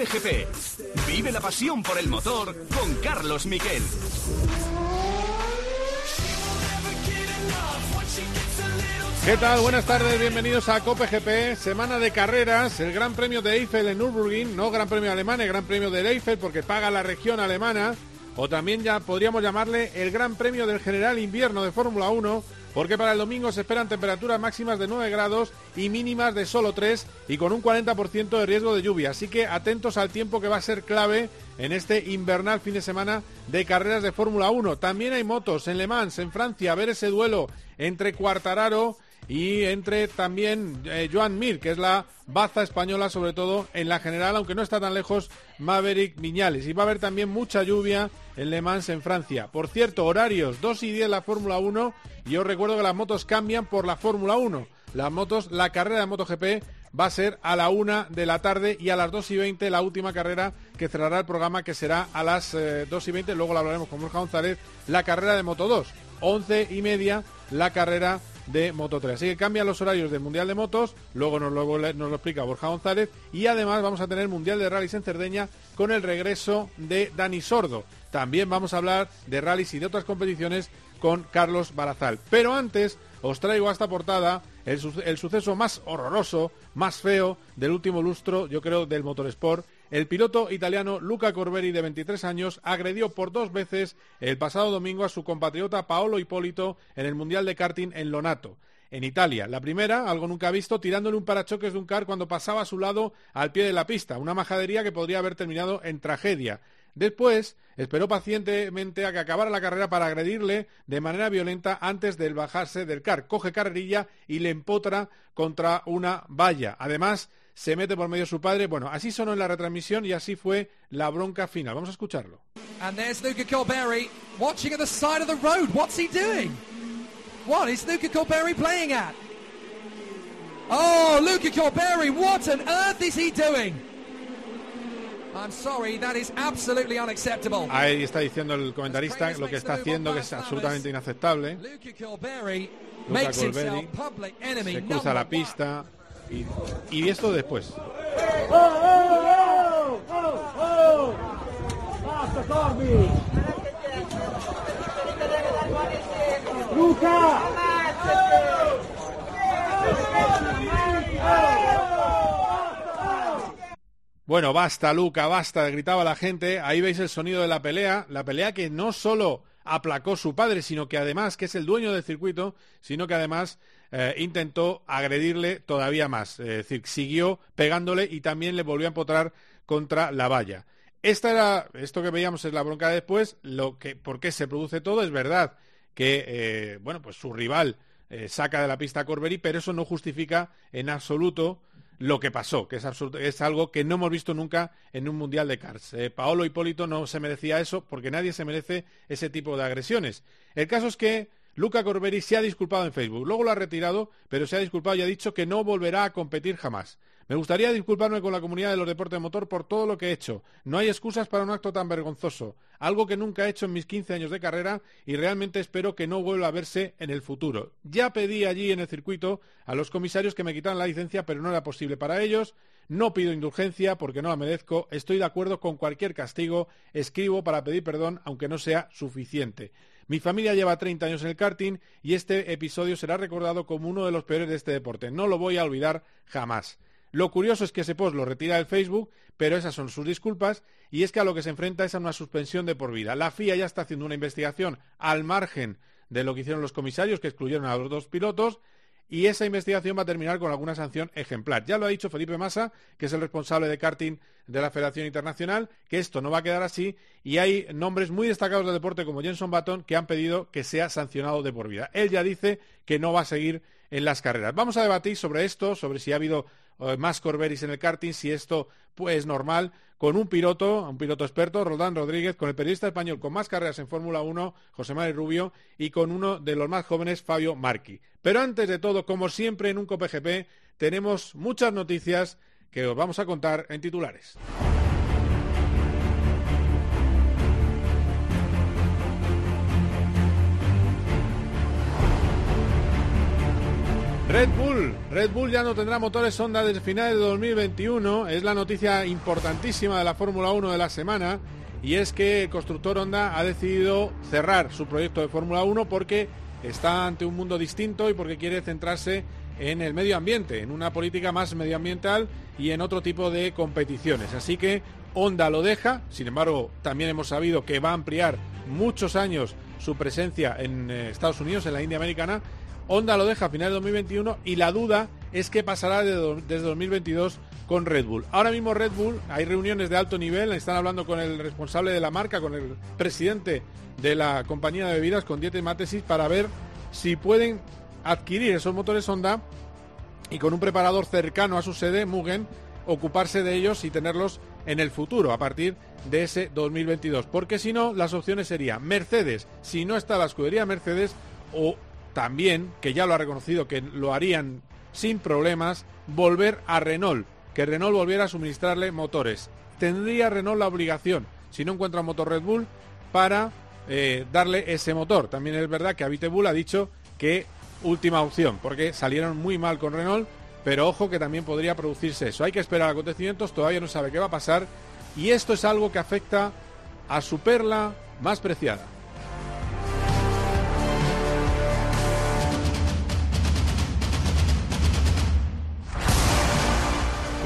Cope GP. Vive la pasión por el motor con Carlos Miquel. ¿Qué tal? Buenas tardes, bienvenidos a Cope GP, semana de carreras, el Gran Premio de Eiffel en Nürburgring, no Gran Premio alemán, el Gran Premio de Eiffel porque paga la región alemana, o también ya podríamos llamarle el Gran Premio del General Invierno de Fórmula 1, porque para el domingo se esperan temperaturas máximas de 9 grados y mínimas de solo 3 y con un 40% de riesgo de lluvia. Así que atentos al tiempo que va a ser clave en este invernal fin de semana de carreras de Fórmula 1. También hay motos en Le Mans, en Francia, a ver ese duelo entre Cuartararo y entre también eh, Joan Mir, que es la baza española, sobre todo en la general, aunque no está tan lejos Maverick Viñales. Y va a haber también mucha lluvia en Le Mans en Francia. Por cierto, horarios 2 y 10 la Fórmula 1 y os recuerdo que las motos cambian por la Fórmula 1. Las motos, la carrera de MotoGP va a ser a la 1 de la tarde y a las 2 y 20 la última carrera que cerrará el programa que será a las 2 eh, y 20. Luego lo hablaremos con Borja González, la carrera de Moto 2. 11 y media la carrera de Moto 3. Así que cambian los horarios del Mundial de Motos, luego nos lo, nos lo explica Borja González, y además vamos a tener Mundial de Rallys en Cerdeña con el regreso de Dani Sordo. También vamos a hablar de rallies y de otras competiciones con Carlos Barazal. Pero antes os traigo a esta portada el, el, suceso más horroroso, más feo del último lustro, yo creo, del motorsport el piloto italiano Luca Corberi, de 23 años, agredió por dos veces el pasado domingo a su compatriota Paolo Hipólito en el Mundial de Karting en Lonato en Italia. La primera, algo nunca visto, tirándole un parachoques de un car cuando pasaba a su lado al pie de la pista, una majadería que podría haber terminado en tragedia. Después, esperó pacientemente a que acabara la carrera para agredirle de manera violenta antes de bajarse del car. Coge carrerilla y le empotra contra una valla. Además, se mete por medio su padre. Bueno, así sonó en la retransmisión y así fue la bronca final. Vamos a escucharlo. And there's Luca Colberry watching at the side of the road. What's he doing? What is Luca Colberry playing at? Oh, Luca Colberry, what on earth is he doing? I'm sorry, that is absolutely unacceptable. Ahí está diciendo el comentarista lo que está haciendo que es absolutamente inaceptable. Luca Colberry se cruza la pista, y, y esto después. Bueno, basta, Luca, basta, gritaba la gente. Ahí veis el sonido de la pelea. La pelea que no solo aplacó su padre, sino que además, que es el dueño del circuito, sino que además eh, intentó agredirle todavía más. Es decir, siguió pegándole y también le volvió a empotrar contra la valla. Esta era, esto que veíamos es la bronca de después, lo que, ¿por qué se produce todo? Es verdad que, eh, bueno, pues su rival eh, saca de la pista a Corbery, pero eso no justifica en absoluto lo que pasó, que es, algo que no hemos visto nunca en un Mundial de Cars. Paolo Hipólito no se merecía eso porque nadie se merece ese tipo de agresiones. El caso es que Luca Corberi se ha disculpado en Facebook. Luego lo ha retirado, pero se ha disculpado y ha dicho que no volverá a competir jamás. Me gustaría disculparme con la comunidad de los deportes de motor por todo lo que he hecho. No hay excusas para un acto tan vergonzoso, algo que nunca he hecho en mis 15 años de carrera y realmente espero que no vuelva a verse en el futuro. Ya pedí allí en el circuito a los comisarios que me quitaran la licencia, pero no era posible para ellos. No pido indulgencia porque no la merezco. Estoy de acuerdo con cualquier castigo. Escribo para pedir perdón, aunque no sea suficiente. Mi familia lleva 30 años en el karting y este episodio será recordado como uno de los peores de este deporte. No lo voy a olvidar jamás. Lo curioso es que ese post lo retira del Facebook, pero esas son sus disculpas, y es que a lo que se enfrenta es a una suspensión de por vida. La FIA ya está haciendo una investigación al margen de lo que hicieron los comisarios, que excluyeron a los dos pilotos, y esa investigación va a terminar con alguna sanción ejemplar. Ya lo ha dicho Felipe Massa, que es el responsable de karting de la Federación Internacional, que esto no va a quedar así y hay nombres muy destacados del deporte como Jenson Button que han pedido que sea sancionado de por vida. Él ya dice que no va a seguir en las carreras. Vamos a debatir sobre esto, sobre si ha habido eh, más Corberis en el karting, si esto pues, es normal, con un piloto, un piloto experto, Roldán Rodríguez, con el periodista español con más carreras en Fórmula 1, José Manuel Rubio, y con uno de los más jóvenes, Fabio Marchi. Pero antes de todo, como siempre en un COPGP, tenemos muchas noticias que os vamos a contar en titulares. Red Bull Red Bull ya no tendrá motores Honda desde finales de 2021. Es la noticia importantísima de la Fórmula 1 de la semana. Y es que el constructor Honda ha decidido cerrar su proyecto de Fórmula 1 porque está ante un mundo distinto y porque quiere centrarse en el medio ambiente, en una política más medioambiental y en otro tipo de competiciones. Así que Honda lo deja, sin embargo, también hemos sabido que va a ampliar muchos años su presencia en eh, Estados Unidos, en la India americana, Honda lo deja a finales de 2021 y la duda es qué pasará desde 2022 con Red Bull. Ahora mismo Red Bull, hay reuniones de alto nivel, están hablando con el responsable de la marca, con el presidente de la compañía de bebidas, con Dieter Matesis, para ver si pueden adquirir esos motores Honda y con un preparador cercano a su sede, Mugen, ocuparse de ellos y tenerlos en el futuro, a partir de ese 2022. Porque si no, las opciones serían Mercedes, si no está la escudería Mercedes, o también, que ya lo ha reconocido, que lo harían sin problemas, volver a Renault, que Renault volviera a suministrarle motores. Tendría Renault la obligación, si no encuentra motor Red Bull, para eh, darle ese motor. También es verdad que Bull ha dicho que última opción, porque salieron muy mal con Renault, pero ojo que también podría producirse eso. Hay que esperar acontecimientos, todavía no sabe qué va a pasar, y esto es algo que afecta a su perla más preciada.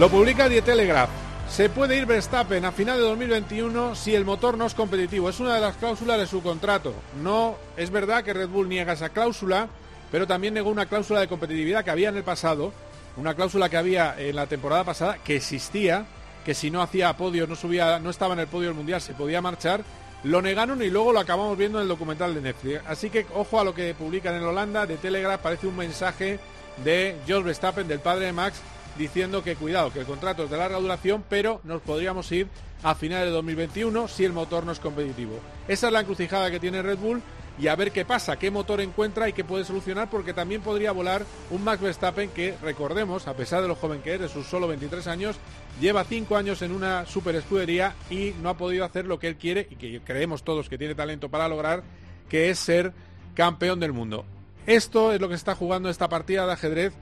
Lo publica Die Telegraph. Se puede ir Verstappen a final de 2021 si el motor no es competitivo. Es una de las cláusulas de su contrato. No es verdad que Red Bull niega esa cláusula, pero también negó una cláusula de competitividad que había en el pasado, una cláusula que había en la temporada pasada que existía, que si no hacía podio, no subía, no estaba en el podio del mundial, se podía marchar. Lo negaron y luego lo acabamos viendo en el documental de Netflix. Así que ojo a lo que publican en Holanda de Telegraph, parece un mensaje de George Verstappen, del padre de Max, diciendo que cuidado, que el contrato es de larga duración, pero nos podríamos ir a finales de 2021 si el motor no es competitivo. Esa es la encrucijada que tiene Red Bull y a ver qué pasa, qué motor encuentra y qué puede solucionar, porque también podría volar un Max Verstappen que, recordemos, a pesar de lo joven que es, de sus solo 23 años, lleva 5 años en una super escudería y no ha podido hacer lo que él quiere y que creemos todos que tiene talento para lograr, que es ser campeón del mundo. Esto es lo que está jugando esta partida de ajedrez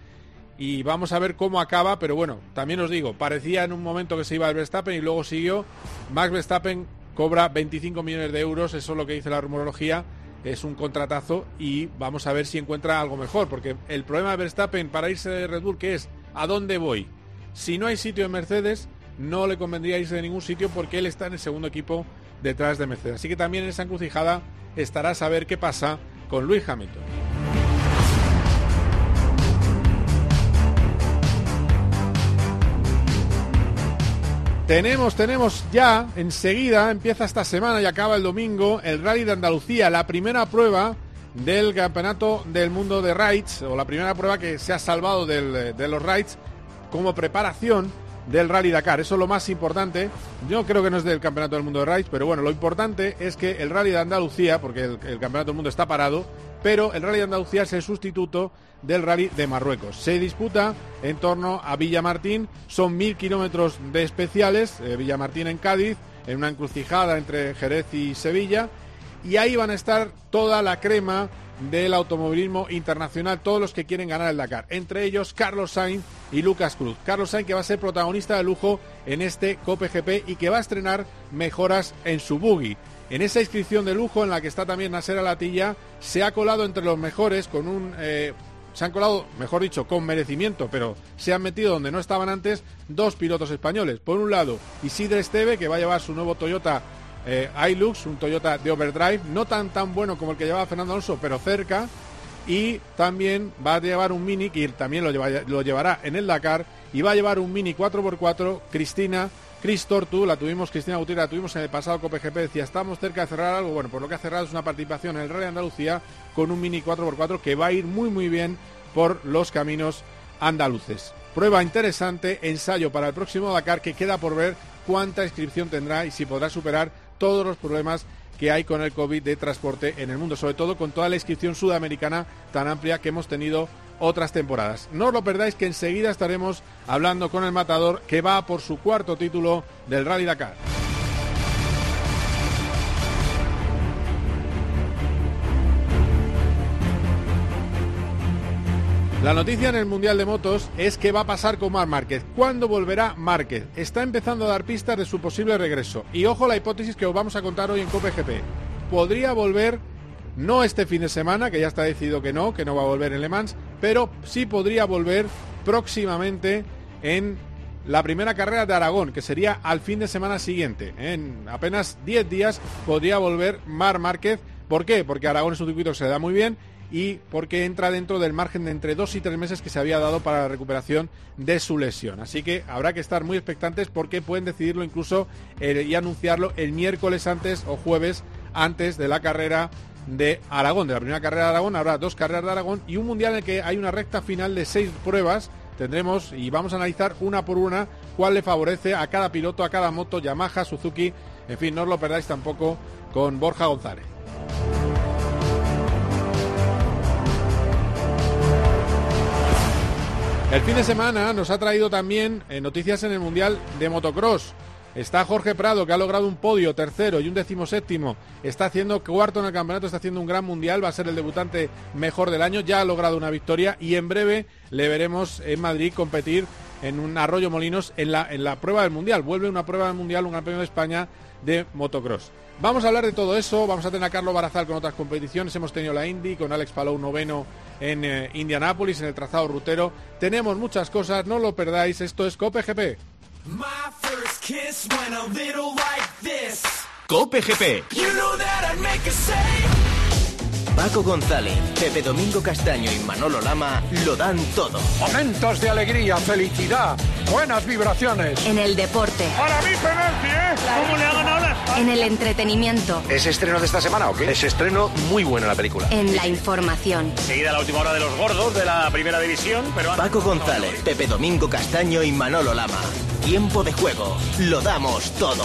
y vamos a ver cómo acaba, pero bueno, también os digo, parecía en un momento que se iba el Verstappen y luego siguió. Max Verstappen cobra 25 millones de euros, eso es lo que dice la rumorología, es un contratazo y vamos a ver si encuentra algo mejor, porque el problema de Verstappen para irse de Red Bull, que es ¿a dónde voy? Si no hay sitio en Mercedes, no le convendría irse de ningún sitio porque él está en el segundo equipo detrás de Mercedes. Así que también en esa encrucijada estará a saber qué pasa con Luis Hamilton. Tenemos, tenemos ya, enseguida, empieza esta semana y acaba el domingo, el Rally de Andalucía, la primera prueba del Campeonato del Mundo de Rides, o la primera prueba que se ha salvado de los Rides como preparación del Rally Dakar. Eso es lo más importante. Yo creo que no es del Campeonato del Mundo de Rides, pero bueno, lo importante es que el Rally de Andalucía, porque el, el Campeonato del Mundo está parado, pero el Rally de Andalucía es el sustituto del Rally de Marruecos. Se disputa en torno a Villamartín, son mil kilómetros de especiales, eh, Villamartín en Cádiz, en una encrucijada entre Jerez y Sevilla, y ahí van a estar toda la crema del automovilismo internacional, todos los que quieren ganar el Dakar, entre ellos Carlos Sainz y Lucas Cruz. Carlos Sainz que va a ser protagonista de lujo en este Cope GP y que va a estrenar mejoras en su buggy. En esa inscripción de lujo en la que está también Nasser Alatilla, se ha colado entre los mejores con un... Eh, se han colado, mejor dicho, con merecimiento, pero se han metido donde no estaban antes dos pilotos españoles. Por un lado, Isidre Esteve, que va a llevar su nuevo Toyota eh, Hilux, un Toyota de overdrive, no tan tan bueno como el que llevaba Fernando Alonso, pero cerca. Y también va a llevar un Mini, que también lo, lo llevará en el Dakar, y va a llevar un Mini 4x4, Cristina, Chris Tortu, la tuvimos, Cristina Gutiérrez, la tuvimos en el pasado COPGP, decía, estamos cerca de cerrar algo, bueno, pues lo que ha cerrado es una participación en el Rally Andalucía con un Mini 4x4 que va a ir muy muy bien por los caminos andaluces. Prueba interesante, ensayo para el próximo Dakar que queda por ver cuánta inscripción tendrá y si podrá superar todos los problemas que hay con el COVID de transporte en el mundo, sobre todo con toda la inscripción sudamericana tan amplia que hemos tenido otras temporadas. No os lo perdáis que enseguida estaremos hablando con el matador que va por su cuarto título del Rally Dakar. La noticia en el Mundial de Motos es que va a pasar con Mar Márquez. ¿Cuándo volverá Márquez? Está empezando a dar pistas de su posible regreso. Y ojo la hipótesis que os vamos a contar hoy en COPGP. Podría volver, no este fin de semana, que ya está decidido que no, que no va a volver en Le Mans, pero sí podría volver próximamente en la primera carrera de Aragón, que sería al fin de semana siguiente. En apenas 10 días podría volver Mar Márquez. ¿Por qué? Porque Aragón es un circuito que se da muy bien y porque entra dentro del margen de entre dos y tres meses que se había dado para la recuperación de su lesión. Así que habrá que estar muy expectantes porque pueden decidirlo incluso eh, y anunciarlo el miércoles antes o jueves antes de la carrera de Aragón, de la primera carrera de Aragón. Habrá dos carreras de Aragón y un mundial en el que hay una recta final de seis pruebas. Tendremos y vamos a analizar una por una cuál le favorece a cada piloto, a cada moto, Yamaha, Suzuki. En fin, no os lo perdáis tampoco con Borja González. El fin de semana nos ha traído también eh, noticias en el Mundial de Motocross. Está Jorge Prado, que ha logrado un podio tercero y un decimoséptimo. Está haciendo cuarto en el campeonato, está haciendo un gran mundial. Va a ser el debutante mejor del año. Ya ha logrado una victoria y en breve le veremos en Madrid competir en un Arroyo Molinos en la, en la prueba del mundial. Vuelve una prueba del mundial, un campeón de España de motocross. Vamos a hablar de todo eso. Vamos a tener a Carlos Barazal con otras competiciones. Hemos tenido la Indy con Alex Palou noveno en eh, Indianápolis, en el trazado rutero. Tenemos muchas cosas, no lo perdáis. Esto es Cope GP. Cope GP. Paco González, Pepe Domingo Castaño y Manolo Lama lo dan todo. Momentos de alegría, felicidad, buenas vibraciones. En el deporte. Para mí penalti, ¿eh? ¿Cómo le hagan ahora? En el entretenimiento. ¿Es estreno de esta semana o qué? Es estreno muy bueno la película. En la información. Seguida la última hora de los gordos de la primera división, pero... Paco González, Pepe Domingo Castaño y Manolo Lama. Tiempo de juego. Lo damos todo.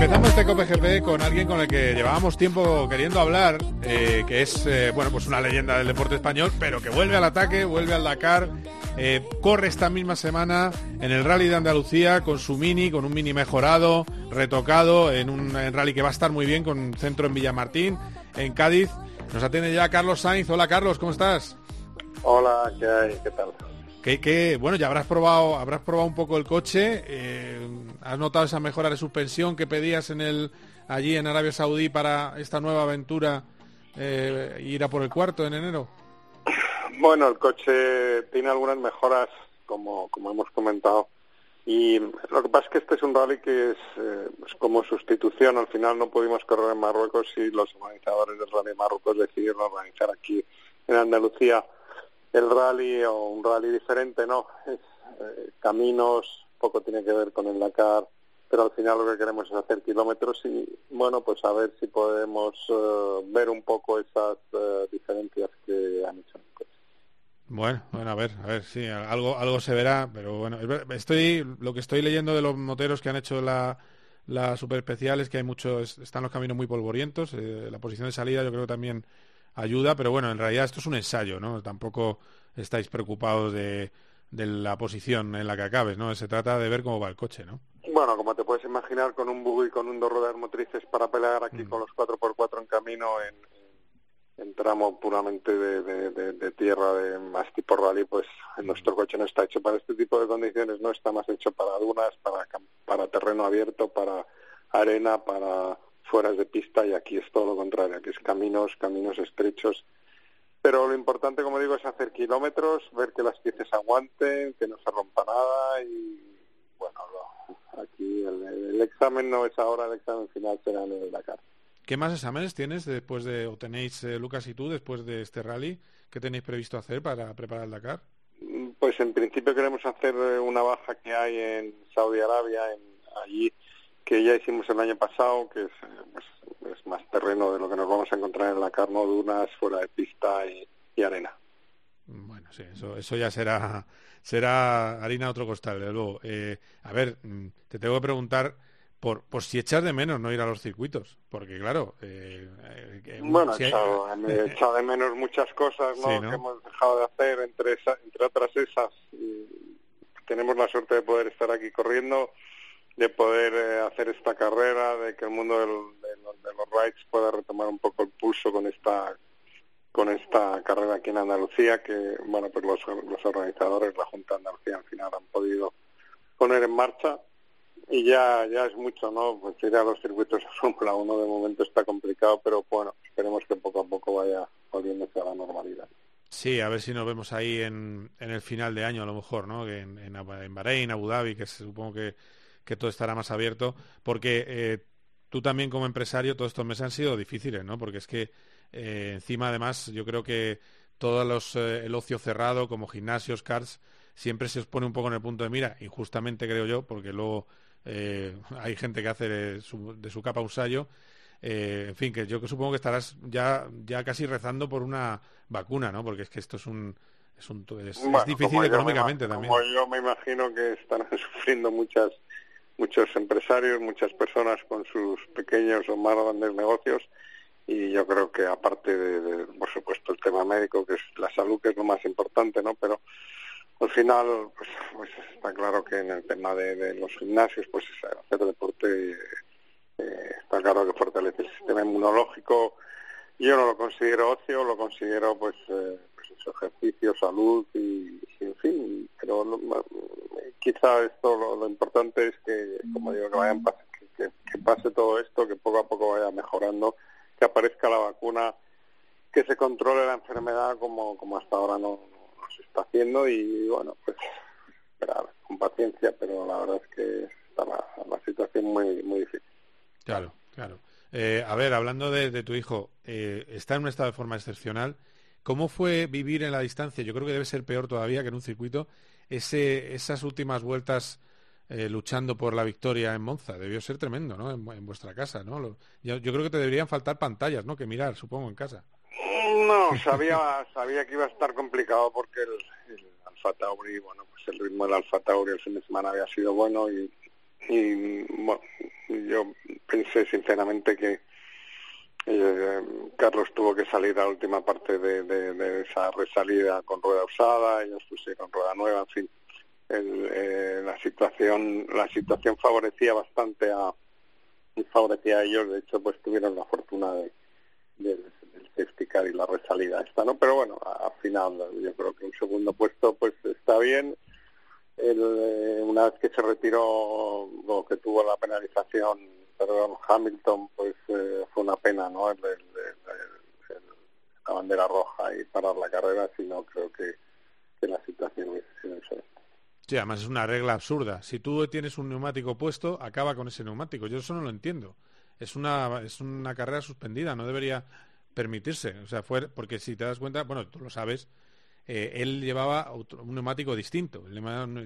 Empezamos este COPGP con alguien con el que llevábamos tiempo queriendo hablar, eh, que es eh, bueno pues una leyenda del deporte español, pero que vuelve al ataque, vuelve al Dakar, eh, corre esta misma semana en el Rally de Andalucía con su mini, con un mini mejorado, retocado, en un rally que va a estar muy bien, con centro en Villamartín, en Cádiz. Nos atiende ya Carlos Sainz. Hola Carlos, ¿cómo estás? Hola. ¿Qué tal? Que, que, bueno, ya habrás probado, habrás probado un poco el coche. eh, ¿Has notado esa mejora de suspensión que pedías en el allí en Arabia Saudí para esta nueva aventura eh, ir a por el cuarto en enero? Bueno, el coche tiene algunas mejoras, como, como hemos comentado. Y lo que pasa es que este es un rally que es, eh, como sustitución. Al final no pudimos correr en Marruecos y los organizadores del rally Marruecos decidieron organizar aquí en Andalucía el rally o un rally diferente, ¿no? Es, eh, caminos, poco tiene que ver con el Dakar, pero al final lo que queremos es hacer kilómetros y, bueno, pues a ver si podemos eh, ver un poco esas eh, diferencias que han hecho. Bueno, bueno, a ver, a ver, sí, algo, algo se verá, pero bueno, estoy, lo que estoy leyendo de los moteros que han hecho la, la super especial es que hay muchos, están los caminos muy polvorientos, eh, la posición de salida yo creo también ayuda, pero bueno, en realidad esto es un ensayo, ¿no? Tampoco estáis preocupados de, de la posición en la que acabes, ¿no? Se trata de ver cómo va el coche, ¿no? Bueno, como te puedes imaginar, con un buggy y con un dos ruedas motrices para pelear aquí Mm. con los 4x4 en camino en, en tramo puramente de, de, de, de tierra, de más tipo rally, pues nuestro coche no está hecho para este tipo de condiciones, no está más hecho para dunas, para, para terreno abierto, para arena, para fueras de pista y aquí es todo lo contrario, aquí es caminos, caminos estrechos. Pero lo importante, como digo, es hacer kilómetros, ver que las piezas aguanten, que no se rompa nada y bueno, aquí el, el examen no es ahora, el examen final será en el Dakar. ¿Qué más exámenes tienes después de, o tenéis, eh, Lucas y tú, después de este rally? ¿Qué tenéis previsto hacer para preparar el Dakar? Pues en principio queremos hacer eh, una baja que hay en Saudi Arabia, en allí que ya hicimos el año pasado, que es, pues, es más terreno de lo que nos vamos a encontrar en la Dakar, ¿no? dunas, fuera de pista y, y arena. Bueno, sí, eso, eso ya será, será harina a otro costal, desde luego. Eh, a ver, mm, te tengo que preguntar por, por si echas de menos no ir a los circuitos, porque claro... Eh, eh, bueno, he, echado, de menos muchas cosas ¿no? que hemos dejado de hacer, entre, entre otras esas. tenemos la suerte de poder estar aquí corriendo, de poder eh, hacer esta carrera, de que el mundo del, de, los rides pueda retomar un poco el pulso con esta con esta carrera aquí en Andalucía, que bueno pues los, los organizadores, la Junta de Andalucía al final han podido poner en marcha y ya ya es mucho, ¿no? Pues ir a los circuitos de Fórmula 1 de momento está complicado, pero bueno, esperemos que poco a poco vaya volviéndose a la normalidad. Sí, a ver si nos vemos ahí en, en el final de año a lo mejor, ¿no? En, en, en Bahrein, Abu Dhabi, que supongo que, que todo estará más abierto, porque eh, tú también como empresario todos estos meses han sido difíciles, ¿no? Porque es que eh, encima además yo creo que todo los, eh, el ocio cerrado como gimnasios, cars, siempre se os pone un poco en el punto de mira, injustamente creo yo, porque luego eh, hay gente que hace de su, capa un sallo. Eh, en fin, que yo supongo que estarás ya, ya casi rezando por una vacuna, ¿no? Porque es que esto es un... Es, un, es, difícil económicamente también. Como yo me imagino que están sufriendo muchas muchos empresarios, muchas personas con sus pequeños o más grandes negocios. Y yo creo que aparte de, por supuesto el tema médico que es la salud que es lo más importante no pero al final pues, pues está claro que en el tema de, los gimnasios pues hacer deporte eh, está claro que fortalece el sistema inmunológico. Yo no lo considero ocio lo considero pues, eh, pues ejercicio salud y, en fin pero quizá esto lo, importante es que como digo que vayan que, pase todo esto que poco a poco vaya mejorando que aparezca la vacuna que se controle la enfermedad como como hasta ahora no se está haciendo y bueno, pues esperar con paciencia, pero la verdad es que está la, situación muy, muy difícil. Claro, claro. Eh, a ver, hablando de, tu hijo, eh, está en un estado de forma excepcional. ¿Cómo fue vivir en la distancia? Yo creo que debe ser peor todavía que en un circuito. Ese, esas últimas vueltas eh, luchando por la victoria en Monza. Debió ser tremendo, ¿no? En, vuestra casa, ¿no? yo, yo, creo que te deberían faltar pantallas, ¿no? Que mirar, supongo, en casa. No, sabía, sabía que iba a estar complicado porque el, el Alfa Tauri, bueno, pues el ritmo del Alfa Tauri el fin de semana había sido bueno y, y bueno, yo pensé sinceramente que eh, Carlos tuvo que salir a la última parte de, esa resalida con rueda usada, ellos pusieron rueda nueva, en fin, el, eh, la situación la situación favorecía bastante a favorecía a ellos, de hecho pues tuvieron la fortuna de, de explicar y la resalida esta, ¿no? Pero bueno, al final yo creo que un segundo puesto pues está bien. El, eh, una vez que se retiró o que tuvo la penalización, perdón, Hamilton, pues eh, fue una pena, ¿no? El, la bandera roja y parar la carrera, sino creo que, que la situación hubiese sido diferente. Sí, además es una regla absurda. Si tú tienes un neumático puesto, acaba con ese neumático. Yo eso no lo entiendo. Es una, es una carrera suspendida. No debería permitirse. O sea, fue porque si te das cuenta, bueno, tú lo sabes, eh, él llevaba un neumático distinto, él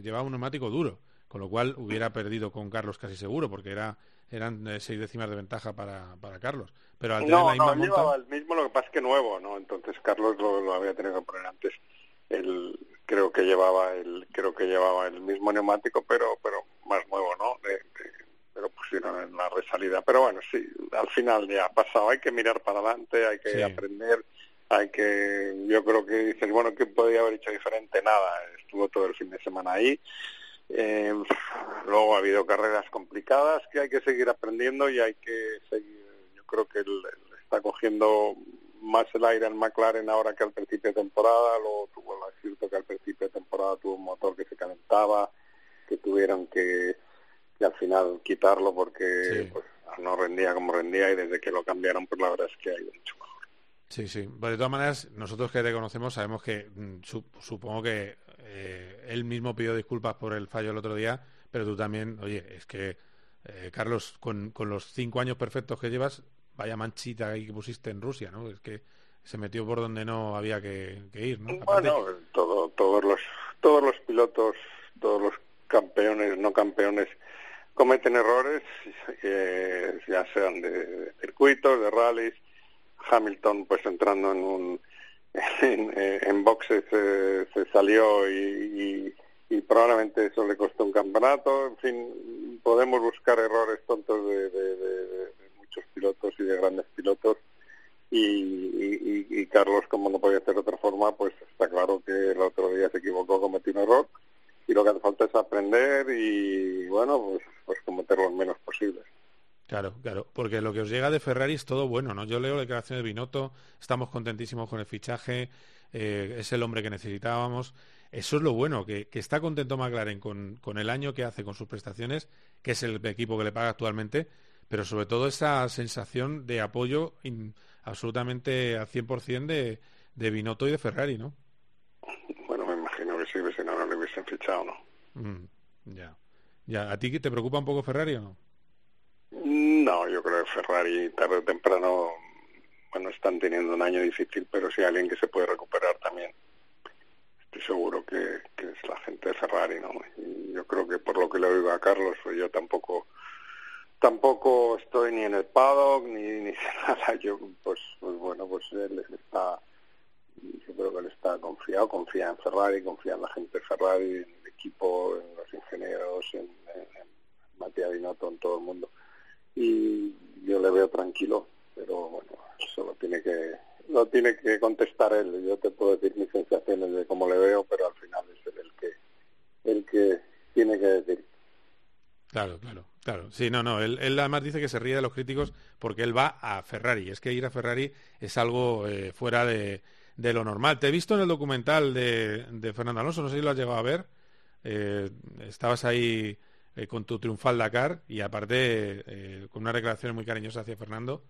llevaba un neumático duro, con lo cual hubiera perdido con Carlos casi seguro, porque era eran eh, seis décimas de ventaja para, para Carlos. Pero al tener no, la misma no, llevaba el mismo, lo que pasa es que nuevo, ¿no? Entonces Carlos lo, había tenido que poner antes. Él creo que llevaba el creo que llevaba el mismo neumático, pero pero más nuevo, ¿no? pero pusieron en la resalida. Pero bueno, sí, al final ya ha pasado. Hay que mirar para adelante, hay que aprender, hay que. Yo creo que dices, bueno, ¿qué podría haber hecho diferente? Nada, estuvo todo el fin de semana ahí. Eh, luego ha habido carreras complicadas que hay que seguir aprendiendo y hay que seguir. Yo creo que él, está cogiendo más el aire en McLaren ahora que al principio de temporada. Luego tuvo el cierto que al principio de temporada tuvo un motor que se calentaba, que tuvieron que al final quitarlo porque pues, no rendía como rendía y desde que lo cambiaron pues la verdad es que ha ido mucho mejor. Sí, sí. de todas maneras, nosotros que te conocemos sabemos que mm, supongo que eh, él mismo pidió disculpas por el fallo el otro día, pero tú también, oye, es que eh, Carlos, con, con los cinco años perfectos que llevas, vaya manchita ahí que pusiste en Rusia, ¿no? Es que se metió por donde no había que, ir, ¿no? Bueno, todo, todos los todos los pilotos, todos los campeones, no campeones, cometen errores, eh, ya sean de, circuitos, de rallies. Hamilton, pues entrando en un en, boxes se salió y, probablemente eso le costó un campeonato. En fin, podemos buscar errores tontos de, muchos pilotos y de grandes pilotos. Y, Carlos, como no podía ser de otra forma, pues está claro que el otro día se equivocó, cometió un error. Y lo que hace falta es aprender y, bueno, pues, pues cometer lo menos posible. Claro, claro, porque lo que os llega de Ferrari es todo bueno, ¿no? Yo leo la declaración de Binotto, estamos contentísimos con el fichaje, eh, es el hombre que necesitábamos. Eso es lo bueno, que, está contento McLaren con, con, el año que hace con sus prestaciones, que es el equipo que le paga actualmente, pero sobre todo esa sensación de apoyo absolutamente al 100% de, de Binotto y de Ferrari, ¿no? Bueno, me imagino que sí, si no, no le hubiesen fichado, ¿no? Mm, ya. ya. ¿A ti te preocupa un poco Ferrari o no? No, yo creo que Ferrari tarde o temprano, bueno, están teniendo un año difícil, pero hay alguien que se puede recuperar también, estoy seguro que, es la gente de Ferrari, ¿no? Y yo creo que por lo que le oigo a Carlos, pues yo tampoco tampoco estoy ni en el paddock ni, ni nada. Yo pues, pues bueno pues él está yo creo que él está confiado confía en Ferrari confía en la gente de Ferrari en el equipo en los ingenieros en, en, en Matías Binotto en todo el mundo y yo le veo tranquilo, pero bueno, eso lo tiene que lo tiene que contestar él. Yo te puedo decir mis sensaciones de cómo le veo, pero al final es él el que el que tiene que decir. Claro, claro, claro. Sí, no, no. Él, él además dice que se ríe de los críticos porque él va a Ferrari. Es que ir a Ferrari es algo eh, fuera de, de, lo normal. Te he visto en el documental de, de Fernando Alonso, no sé si lo has llegado a ver. Eh, estabas ahí eh, con tu triunfal Dakar y aparte eh, con una declaración muy cariñosa hacia Fernando.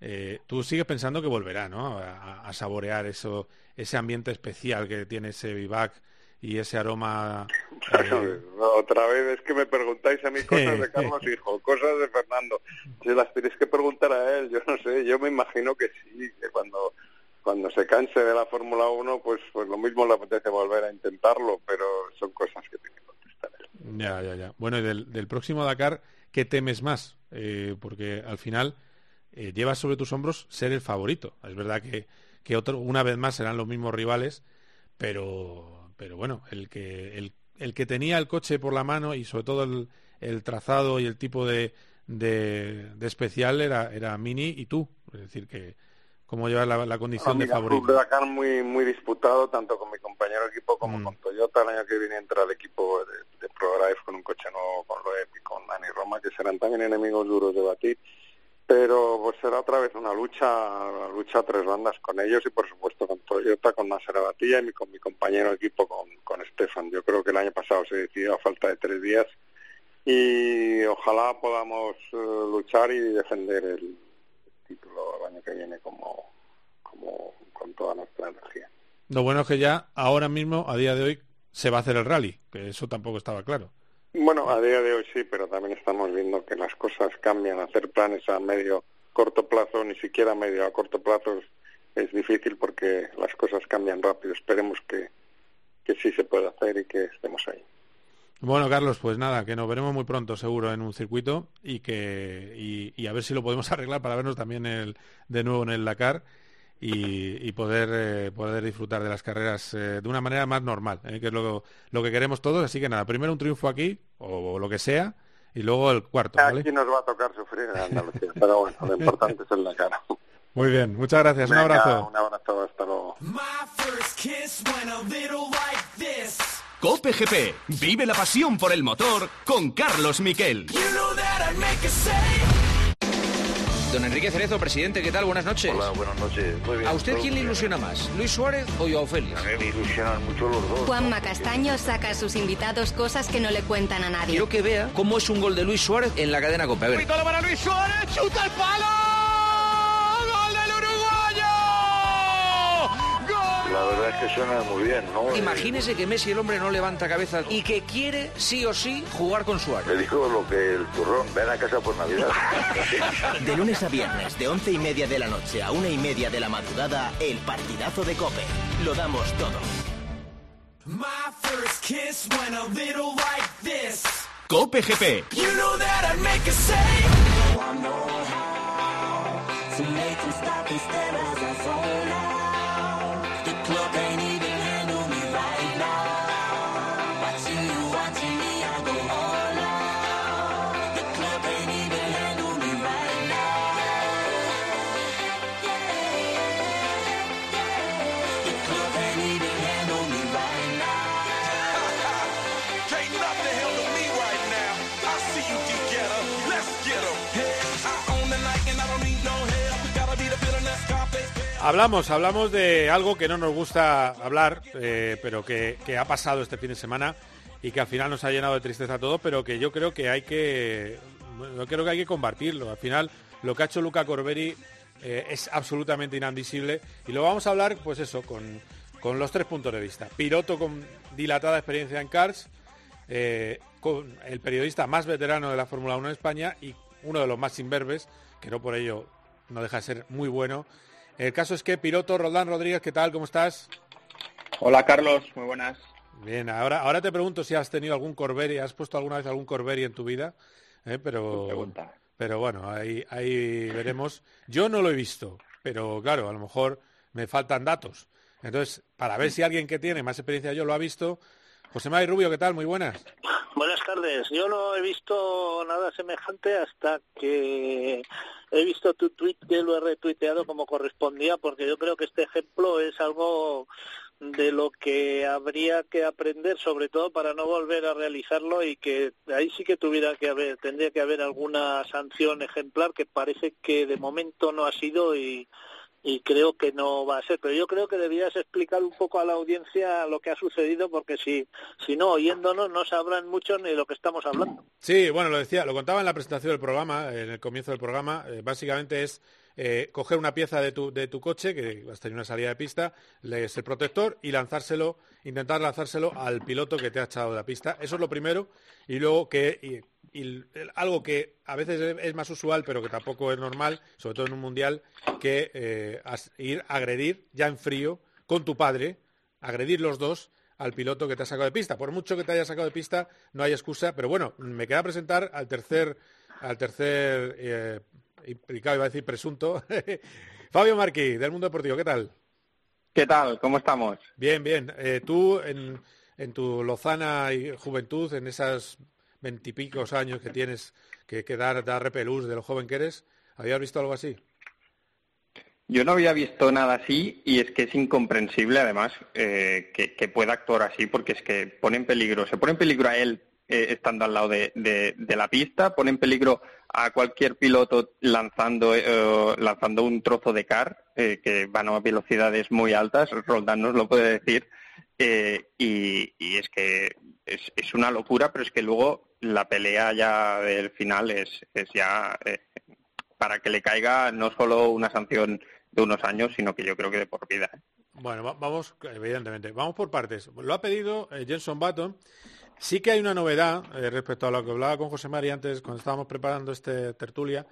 Eh, tú sigues pensando que volverá, ¿no? A, saborear eso, ese ambiente especial que tiene ese vivac y ese aroma. otra vez es que me preguntáis a mí cosas de Carlos Hijo, cosas de Fernando. Si las tenéis que preguntar a él, yo no sé. Yo me imagino que sí, que cuando cuando se canse de la Fórmula 1, pues pues lo mismo le apetece volver a intentarlo, pero son cosas ya, ya, ya. Bueno, y del, próximo Dakar, ¿qué temes más? Eh, porque al final eh, llevas sobre tus hombros ser el favorito. Es verdad que, una vez más serán los mismos rivales, pero, bueno, el que, tenía el coche por la mano y sobre todo el, trazado y el tipo de, especial era, era Mini y tú. Es decir, que, cómo llevar la, condición de favorito. Un Dakar muy muy disputado tanto con mi compañero de equipo como mm. con Toyota. El año que viene entra el equipo de, de ProDrive con un coche nuevo, con Loeb y con Dani Roma, que serán también enemigos duros de batir. Pero pues será otra vez una lucha, una lucha a tres bandas con ellos y por supuesto con Toyota, con Nasser Batilla y con mi compañero de equipo, con, con Stefan. Yo creo que el año pasado se decidió a falta de tres días y ojalá podamos eh, luchar y defender el, título el año que viene como, como con toda nuestra energía. Lo bueno es que ya ahora mismo, a día de hoy, se va a hacer el rally, que eso tampoco estaba claro. Bueno, a día de hoy sí, pero también estamos viendo que las cosas cambian. Hacer planes a medio, corto plazo, ni siquiera a medio, a corto plazo es, difícil porque las cosas cambian rápido. Esperemos que, que sí se pueda hacer y que estemos ahí. Bueno, Carlos, pues nada, que nos veremos muy pronto seguro en un circuito y que y, a ver si lo podemos arreglar para vernos también el, de nuevo en el Dakar y, poder eh, poder disfrutar de las carreras eh, de una manera más normal, eh, que es lo, lo, que queremos todos. Así que nada, primero un triunfo aquí o, lo que sea y luego el cuarto. ¿vale? Aquí nos va a tocar sufrir en Andalucía, pero bueno, lo importante es el Dakar. Muy bien, muchas gracias. un abrazo. Un abrazo, hasta luego. Cope GP. Vive la pasión por el motor con Carlos Miquel. Don Enrique Cerezo, presidente, ¿qué tal? Buenas noches. Hola, buenas noches. Muy bien, ¿A usted quién le ilusiona más, Luis Suárez o Joao Félix? A mí me ilusionan mucho los dos. Juanma Castaño saca a sus invitados cosas que no le cuentan a nadie. Quiero que vea cómo es un gol de Luis Suárez en la cadena Cope. A ver. para Luis Suárez! ¡Chuta el palo! La verdad es que suena muy bien, ¿no? Imagínese que Messi, el hombre, no levanta cabeza y que quiere sí o sí jugar con Suárez. Le dijo lo que el turrón, ven a casa por Navidad. De lunes a viernes, de once y media de la noche a una y media de la madrugada, el partidazo de Cope. Lo damos todo. Cope GP. Hablamos, hablamos de algo que no nos gusta hablar, eh, pero que, que ha pasado este fin de semana y que al final nos ha llenado de tristeza a todos, pero que yo creo que hay que, yo creo que hay que compartirlo. Al final, lo que ha hecho Luca Corberi eh, es absolutamente inadmisible y lo vamos a hablar, pues eso, con, con los tres puntos de vista. Piloto con dilatada experiencia en Cars, eh, con el periodista más veterano de la Fórmula 1 en España y uno de los más imberbes, que no por ello no deja de ser muy bueno. El caso es que piloto Roldán Rodríguez, ¿qué tal? ¿Cómo estás? Hola Carlos, muy buenas. Bien, ahora, ahora te pregunto si has tenido algún Corberi, has puesto alguna vez algún Corberi en tu vida, ¿eh? pero, pero bueno, ahí, ahí veremos. Yo no lo he visto, pero claro, a lo mejor me faltan datos. Entonces, para ver si alguien que tiene más experiencia yo lo ha visto, José María Rubio, ¿qué tal? Muy buenas. Buenas tardes. Yo no he visto nada semejante hasta que he visto tu tweet que lo he retuiteado como correspondía, porque yo creo que este ejemplo es algo de lo que habría que aprender, sobre todo para no volver a realizarlo y que ahí sí que tuviera que haber, tendría que haber alguna sanción ejemplar que parece que de momento no ha sido y, y creo que no va a ser. Pero yo creo que deberías explicar un poco a la audiencia lo que ha sucedido, porque si, si no, oyéndonos, no sabrán mucho ni lo que estamos hablando. Sí, bueno, lo decía, lo contaba en la presentación del programa, en el comienzo del programa. Eh, básicamente es eh, coger una pieza de tu, de tu coche, que has tenido una salida de pista, le es el protector y lanzárselo, intentar lanzárselo al piloto que te ha echado de la pista. Eso es lo primero. Y luego que algo que a veces es más usual, pero que tampoco es normal, sobre todo en un mundial, que eh, ir a agredir ya en frío con tu padre, agredir los dos al piloto que te ha sacado de pista. Por mucho que te haya sacado de pista, no hay excusa, pero bueno, me queda presentar al tercer, al tercer eh, implicado, iba a decir presunto, Fabio Marquí, del Mundo Deportivo, ¿qué tal? ¿Qué tal? ¿Cómo estamos? Bien, bien. Eh, tú, en, en, tu lozana y juventud, en esas veintipicos años que tienes que, que dar, dar repelús de lo joven que eres, ¿habías visto algo así? Yo no había visto nada así y es que es incomprensible además eh, que, que, pueda actuar así porque es que pone en peligro, se pone en peligro a él eh, estando al lado de, de, la pista, pone en peligro a cualquier piloto lanzando, eh, lanzando un trozo de car eh, que van a velocidades muy altas, Roldán nos lo puede decir, y, y, es que es, es, una locura, pero es que luego la pelea ya del final es, es ya para que le caiga no solo una sanción de unos años, sino que yo creo que de por vida. Bueno, vamos, evidentemente, vamos por partes. Lo ha pedido Jenson Button Sí que hay una novedad eh, respecto a lo que hablaba con José María antes, cuando estábamos preparando este tertulia,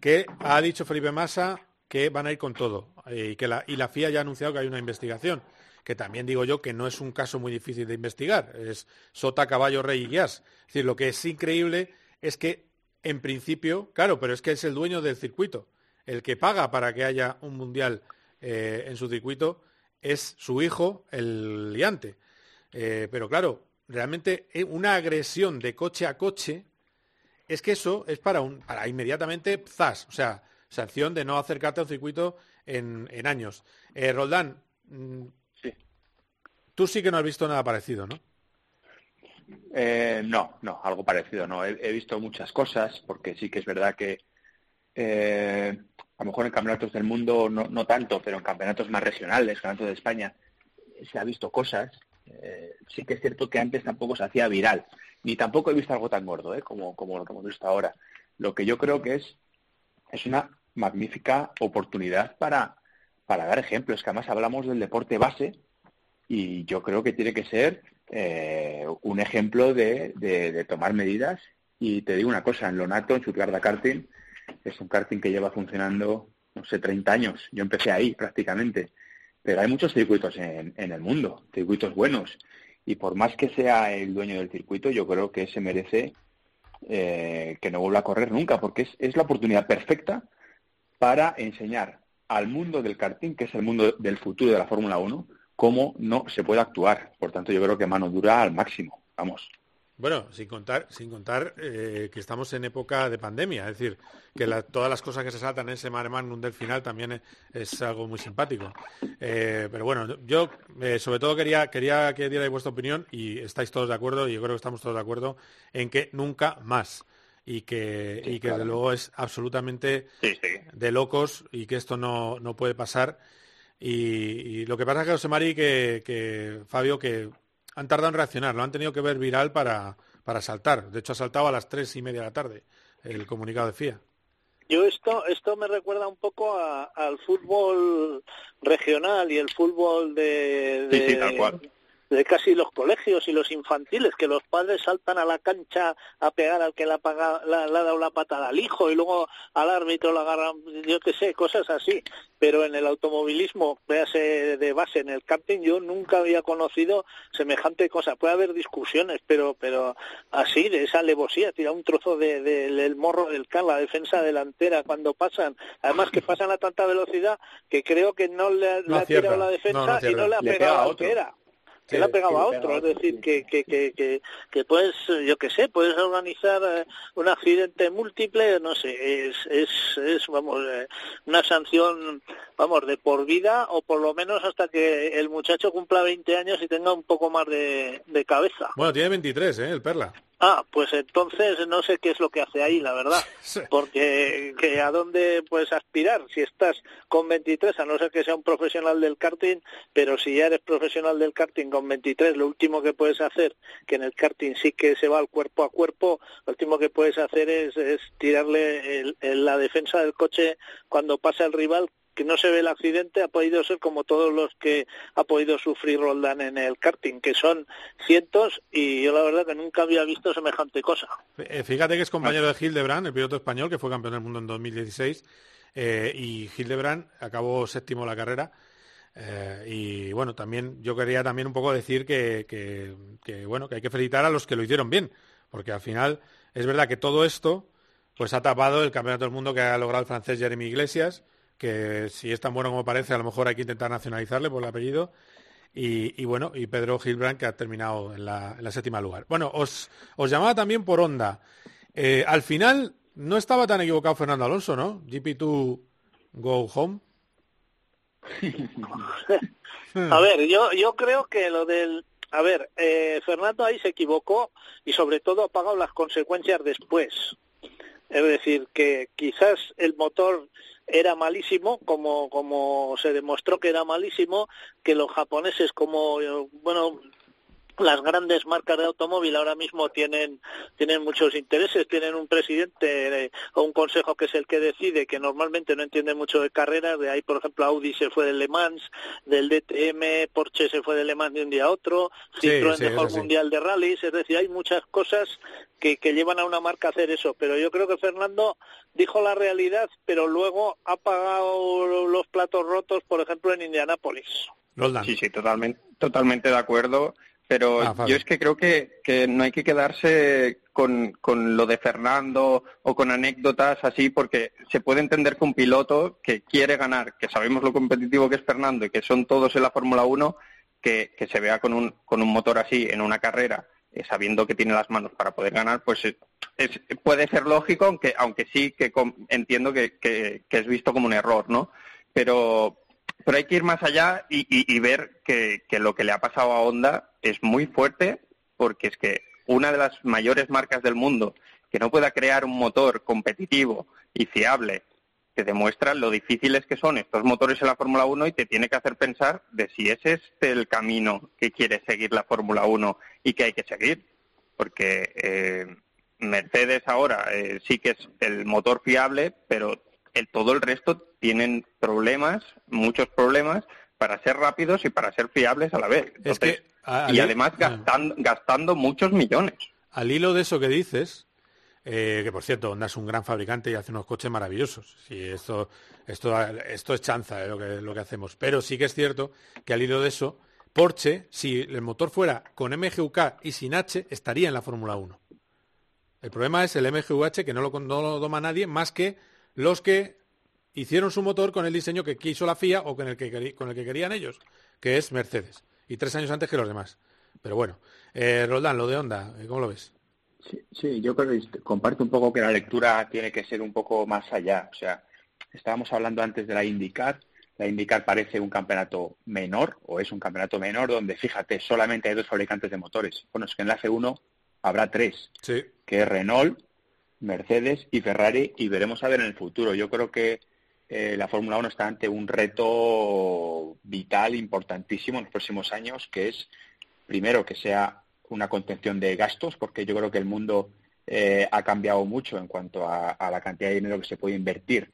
que ha dicho Felipe Massa que van a ir con todo eh, y que la, y la FIA ya ha anunciado que hay una investigación, que también digo yo que no es un caso muy difícil de investigar, es sota, caballo, rey y guías. Es decir, lo que es increíble es que, en principio, claro, pero es que es el dueño del circuito, el que paga para que haya un mundial eh, en su circuito es su hijo, el liante. pero claro, realmente eh, una agresión de coche a coche, es que eso es para, un, para inmediatamente zas, o sea, sanción de no acercarte a un circuito en, en años. Eh, Roldán, mm, sí. tú sí que no has visto nada parecido, ¿no? Eh, no, no, algo parecido no. He, he, visto muchas cosas, porque sí que es verdad que eh, a lo mejor en campeonatos del mundo no, no tanto, pero en campeonatos más regionales, campeonatos de España, se ha visto cosas eh, sí que es cierto que antes tampoco se hacía viral, ni tampoco he visto algo tan gordo ¿eh? como, como lo que hemos visto ahora. Lo que yo creo que es, es una magnífica oportunidad para, para dar ejemplos, que además hablamos del deporte base y yo creo que tiene que ser eh, un ejemplo de, de, tomar medidas. Y te digo una cosa, en Lonato, en Stuttgart Karting, es un karting que lleva funcionando, no sé, 30 años. Yo empecé ahí prácticamente. Pero hay muchos circuitos en, en el mundo, circuitos buenos. Y por más que sea el dueño del circuito, yo creo que se merece eh, que no vuelva a correr nunca, porque es, es la oportunidad perfecta para enseñar al mundo del karting, que es el mundo del futuro de la Fórmula 1, cómo no se puede actuar. Por tanto, yo creo que mano dura al máximo. Vamos. Bueno, sin contar, sin contar eh, que estamos en época de pandemia, es decir, que la, todas las cosas que se saltan en ese mare magnum del final también es, es algo muy simpático. Eh, pero bueno, yo eh, sobre todo quería, quería que dierais vuestra opinión y estáis todos de acuerdo, y yo creo que estamos todos de acuerdo, en que nunca más y que, y que desde luego es absolutamente de locos y que esto no, no puede pasar. Y, lo que pasa es que José Mari, que, que Fabio, que han tardado en reaccionar, lo han tenido que ver viral para, para saltar. De hecho, ha saltado a las tres y media de la tarde el comunicado de FIA. Yo esto esto me recuerda un poco al fútbol regional y el fútbol de, de casi los colegios y los infantiles, que los padres saltan a la cancha a pegar al que le ha, ha dado la patada al hijo y luego al árbitro lo agarran, yo qué sé, cosas así. Pero en el automovilismo, véase de base, en el karting, yo nunca había conocido semejante cosa. Puede haber discusiones, pero pero así, de esa alevosía, tira un trozo del de, morro del can, la defensa delantera, cuando pasan, además que pasan a tanta velocidad que creo que no le, ha tirado la defensa y no le ha pegado que era que le ha pegado a otro, es decir, que, que, que, que, puedes, yo qué sé, puedes organizar eh, un accidente múltiple, no sé, es, es, es vamos, eh, una sanción, vamos, de por vida o por lo menos hasta que el muchacho cumpla 20 años y tenga un poco más de, de cabeza. Bueno, tiene 23, ¿eh? El Perla. Ah, pues entonces no sé qué es lo que hace ahí, la verdad. Porque que a dónde puedes aspirar si estás con 23, a no ser que sea un profesional del karting, pero si ya eres profesional del karting con 23, lo último que puedes hacer, que en el karting sí que se va al cuerpo a cuerpo, lo último que puedes hacer es, es tirarle la defensa del coche cuando pasa el rival que no se ve el accidente ha podido ser como todos los que ha podido sufrir Roldán en el karting, que son cientos y yo la verdad que nunca había visto semejante cosa. Eh, fíjate que es compañero de Hildebrand, el piloto español que fue campeón del mundo en 2016 eh, y Hildebrand acabó séptimo la carrera. Eh, y bueno, también yo quería también un poco decir que, que, bueno que hay que felicitar a los que lo hicieron bien, porque al final es verdad que todo esto pues ha tapado el campeonato del mundo que ha logrado el francés Jeremy Iglesias, que si es tan bueno como parece, a lo mejor hay que intentar nacionalizarle por el apellido. Y, bueno, y Pedro Gilbrand, que ha terminado en la, séptima lugar. Bueno, os, llamaba también por onda. Eh, al final, no estaba tan equivocado Fernando Alonso, ¿no? GP2 Go Home. a ver, yo, yo creo que lo del... A ver, eh, Fernando ahí se equivocó y sobre todo ha pagado las consecuencias después. Es decir, que quizás el motor era malísimo, como, como se demostró que era malísimo, que los japoneses, como, bueno, las grandes marcas de automóvil ahora mismo tienen tienen muchos intereses, tienen un presidente eh, o un consejo que es el que decide, que normalmente no entiende mucho de carreras, de ahí por ejemplo Audi se fue de Le Mans, del DTM, Porsche se fue de Le Mans de un día a otro, Citroën dejó el Mundial de Rallys, es decir, hay muchas cosas que, que llevan a una marca a hacer eso, pero yo creo que Fernando dijo la realidad, pero luego ha pagado los platos rotos, por ejemplo, en Indianápolis. Sí, sí, totalmente, totalmente de acuerdo. Pero ah, yo es que creo que, que no hay que quedarse con, con, lo de Fernando o con anécdotas así, porque se puede entender que un piloto que quiere ganar, que sabemos lo competitivo que es Fernando y que son todos en la Fórmula 1, que, que, se vea con un, con un motor así en una carrera, eh, sabiendo que tiene las manos para poder ganar, pues es, puede ser lógico, aunque, aunque sí que entiendo que, que, que es visto como un error, ¿no? Pero, pero hay que ir más allá y, ver que, lo que le ha pasado a Honda es muy fuerte, porque es que una de las mayores marcas del mundo que no pueda crear un motor competitivo y fiable que demuestra lo difíciles que son estos motores en la Fórmula 1 y te tiene que hacer pensar de si es este el camino que quiere seguir la Fórmula 1 y que hay que seguir. Porque eh, Mercedes ahora eh, sí que es el motor fiable, pero el, todo el resto tienen problemas, muchos problemas, para ser rápidos y para ser fiables a la vez. y además gastando, gastando muchos millones. Al hilo de eso que dices, eh, que por cierto, Honda es un gran fabricante y hace unos coches maravillosos. Sí, esto, esto, esto es chanza eh, lo, que, lo que hacemos. Pero sí que es cierto que al hilo de eso, Porsche, si el motor fuera con MGUK y sin H, estaría en la Fórmula 1. El problema es el MGUH que no lo, no lo toma nadie más que los que hicieron su motor con el diseño que quiso la FIA o con el que, con el que querían ellos, que es Mercedes. Y tres años antes que los demás. Pero bueno, eh, Roldán, lo de Honda, ¿cómo lo ves? Sí, sí, yo creo que comparto un poco que la lectura tiene que ser un poco más allá. O sea, estábamos hablando antes de la IndyCar. La IndyCar parece un campeonato menor, o es un campeonato menor, donde, fíjate, solamente hay dos fabricantes de motores. Bueno, es que en la F1 habrá tres, sí. que es Renault, Mercedes y Ferrari y veremos a ver en el futuro. Yo creo que eh, la Fórmula 1 está ante un reto vital, importantísimo en los próximos años, que es, primero, que sea una contención de gastos, porque yo creo que el mundo eh, ha cambiado mucho en cuanto a, la cantidad de dinero que se puede invertir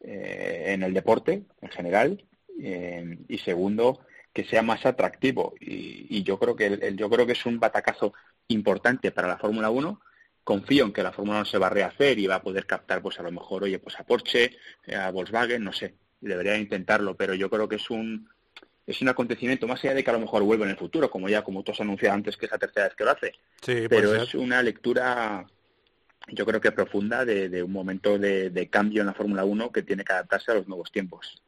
eh, en el deporte en general. y segundo, que sea más atractivo. Y, yo creo que yo creo que es un batacazo importante para la Fórmula 1 confío en que la Fórmula 1 se va a rehacer y va a poder captar, pues a lo mejor, oye, pues a Porsche, eh, a Volkswagen, no sé, debería intentarlo, pero yo creo que es un es un acontecimiento más allá de que a lo mejor vuelva en el futuro, como ya como tú has anunciado antes que es la tercera vez que lo hace. Sí, pero es una lectura yo creo que profunda de, un momento de, cambio en la Fórmula 1 que tiene que adaptarse a los nuevos tiempos.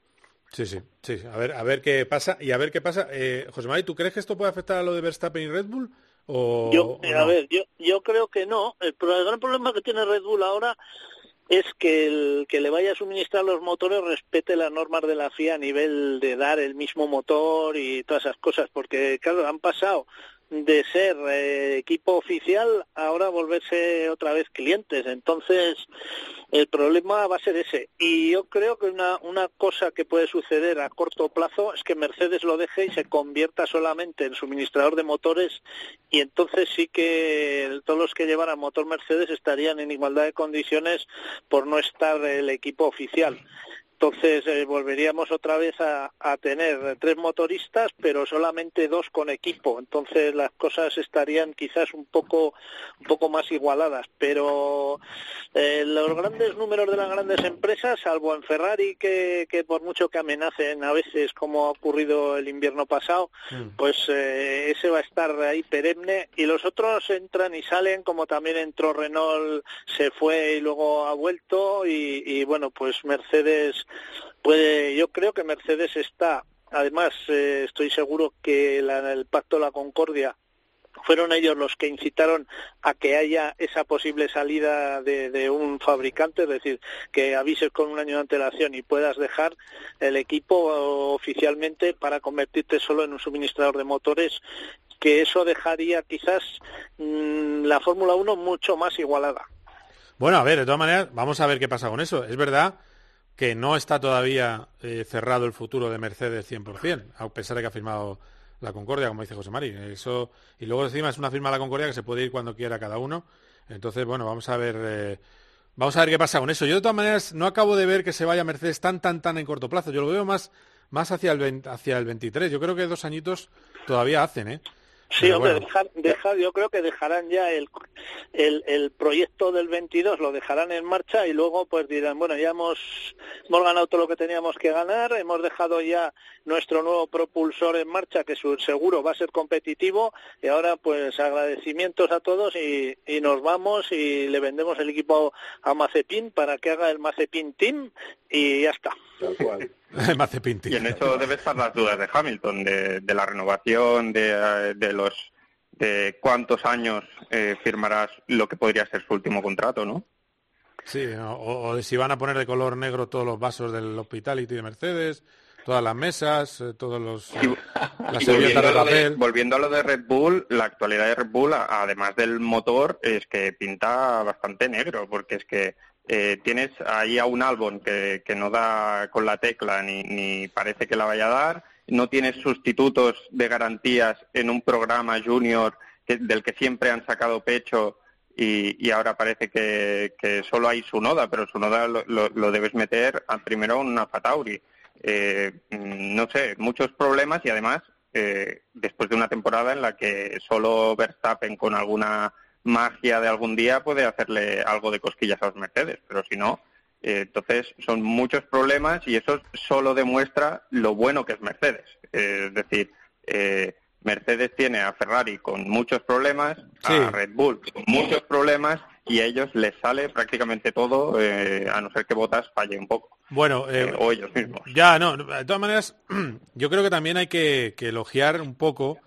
Sí, sí, sí. A ver, a ver qué pasa y a ver qué pasa. Eh, José María, ¿tú crees que esto puede afectar a lo de Verstappen y Red Bull? Yo, a ver, yo, yo creo que no. El, gran problema que tiene Red Bull ahora es que el que le vaya a suministrar los motores respete las normas de la FIA a nivel de dar el mismo motor y todas esas cosas, porque claro, han pasado de ser eh, equipo oficial ahora volverse otra vez clientes. Entonces, el problema va a ser ese. Y yo creo que una, una cosa que puede suceder a corto plazo es que Mercedes lo deje y se convierta solamente en suministrador de motores y entonces sí que todos los que llevaran motor Mercedes estarían en igualdad de condiciones por no estar el equipo oficial. Entonces eh, volveríamos otra vez a, tener tres motoristas, pero solamente dos con equipo. Entonces las cosas estarían quizás un poco, un poco más igualadas. Pero eh, los grandes números de las grandes empresas, salvo en Ferrari, que, por mucho que amenacen a veces, como ha ocurrido el invierno pasado, mm. pues eh, ese va a estar ahí perenne. Y los otros entran y salen, como también entró Renault, se fue y luego ha vuelto. Y, y bueno, pues Mercedes puede, yo creo que Mercedes está, además eh, estoy seguro que el pacto de la Concordia fueron ellos los que incitaron a que haya esa posible salida de, un fabricante, es decir, que avises con un año de antelación y puedas dejar el equipo oficialmente para convertirte solo en un suministrador de motores, que eso dejaría quizás mm, la Fórmula 1 mucho más igualada. Bueno, a ver, de todas maneras, vamos a ver qué pasa con eso. Es verdad que no está todavía eh, cerrado el futuro de Mercedes 100%, a pesar de que ha firmado la Concordia, como dice José Mari. Eso, y luego encima es una firma de la Concordia que se puede ir cuando quiera cada uno. Entonces, bueno, vamos a ver, eh, vamos a ver qué pasa con eso. Yo de todas maneras no acabo de ver que se vaya Mercedes tan, tan, tan en corto plazo. Yo lo veo más, más hacia el, hacia el 23. Yo creo que dos añitos todavía hacen, ¿eh? Sí, hombre, dejar, yo creo que dejarán ya el, el, el, proyecto del 22, lo dejarán en marcha y luego pues dirán, bueno, ya hemos, hemos ganado todo lo que teníamos que ganar, hemos dejado ya nuestro nuevo propulsor en marcha, que seguro va a ser competitivo, y ahora pues agradecimientos a todos y, y nos vamos y le vendemos el equipo a Mazepin para que haga el Mazepin Team y ya está. y en eso debe estar las dudas de Hamilton, de, la renovación, de, de, los de cuántos años eh, firmarás lo que podría ser su último contrato, ¿no? Sí, o, de si van a poner de color negro todos los vasos del Hospitality de Mercedes, todas las mesas, eh, todos los eh, las volviendo, de papel. volviendo a lo de Red Bull, la actualidad de Red Bull, además del motor, es que pinta bastante negro, porque es que eh, tienes ahí a un álbum que, no da con la tecla ni, parece que la vaya a dar, no tienes sustitutos de garantías en un programa junior del que siempre han sacado pecho y, ahora parece que, solo hay su noda, pero su noda lo, debes meter primero en una Fatauri. Eh, no sé, muchos problemas y además eh, después de una temporada en la que solo Verstappen con alguna magia de algún día puede hacerle algo de cosquillas a los Mercedes, pero si no, eh, entonces son muchos problemas y eso solo demuestra lo bueno que es Mercedes. Eh, es decir, eh, Mercedes tiene a Ferrari con muchos problemas, a Red Bull con muchos problemas y a ellos les sale prácticamente todo, a no ser que Botas falle un poco. Bueno, o ellos mismos. Ya, no, de todas maneras, yo creo que también hay que elogiar un poco